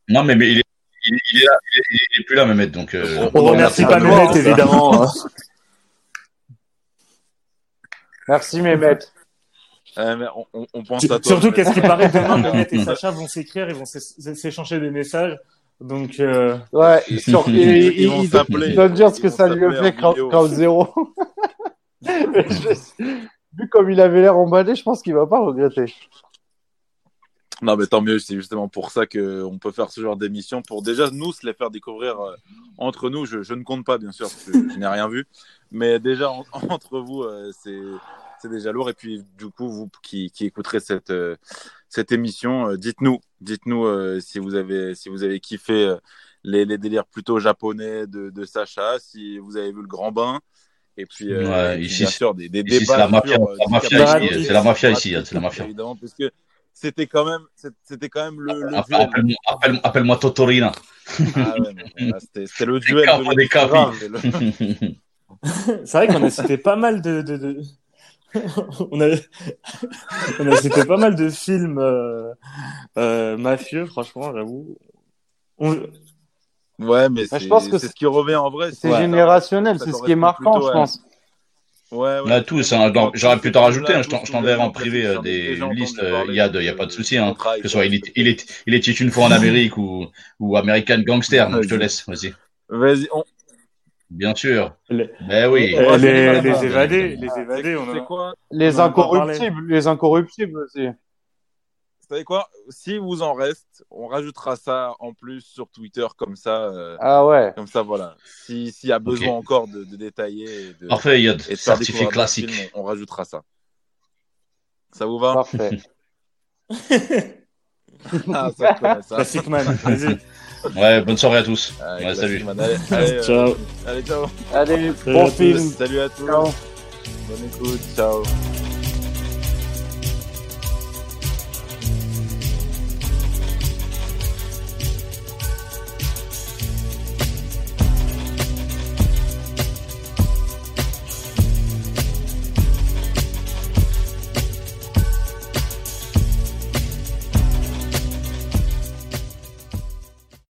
Non, mais, mais il, est, il, est, là, il, est, plus là, Mehmet, donc. Euh, on, remercie pas Mehmet, évidemment. Merci, Mehmet. Euh, on, on, pense à toi. Surtout qu'est-ce qui paraît demain, Mehmet et Sacha vont s'écrire, ils vont s'échanger des messages. Donc, euh... ouais, sur, ils, ils, ils, ils doivent dire ce que ça lui a fait quand zéro. vu comme il avait l'air emballé, je pense qu'il va pas regretter. Non, mais tant mieux, c'est justement pour ça qu'on peut faire ce genre d'émission, pour déjà nous se les faire découvrir euh, entre nous. Je, je, ne compte pas, bien sûr, parce que je n'ai rien vu, mais déjà en, entre vous, euh, c'est déjà lourd. Et puis, du coup, vous qui, qui écouterez cette, euh, cette émission, dites-nous, dites-nous si, vous avez, si vous avez kiffé les, les délires plutôt japonais de, de Sacha, si vous avez vu le grand bain, et puis, euh, ouais, ici, bien sûr, des, des ici, débats. C'est la mafia, ici, c'est la mafia ici, c'est la mafia. Évidemment, parce que c'était quand même, c'était quand même le, le appelle, appelle, appelle-moi Totorina. Ah ouais, c'était le duel de des C'est vrai qu'on a cité pas mal de, de, de... on, a... on a cité pas mal de films euh, euh, mafieux, franchement, j'avoue. On... Ouais, mais c'est ce qui revient en vrai. C'est générationnel, c'est ce qui est marquant, je pense. Ouais, ouais. Là, tout, j'aurais pu t'en rajouter, hein, je t'enverrai en privé euh, des listes, il y a, il y a pas de souci, hein. Que ce soit il est, il est, il est une fois en Amérique ou, ou American Gangster, je te laisse, vas-y. Vas-y, on... Bien sûr. Les... Ben oui. Les, les, évadés, les évadés, on a... quoi Les incorruptibles, les incorruptibles aussi. Vous savez quoi? Si vous en reste, on rajoutera ça en plus sur Twitter comme ça. Euh, ah ouais. Comme ça, voilà. S'il y a besoin okay. encore de, de, détailler. Et de, Parfait, Yod. Certifié classique. Film, on, on, rajoutera ça. Ça vous va? Parfait. ah, ça, ça. Classique man, vas-y. Ouais, bonne soirée à tous. Allez, ouais, salut. Allez, allez, ciao. Euh, allez, ciao. Allez, bon film. Salut à tous. Ciao. Bonne écoute. Ciao.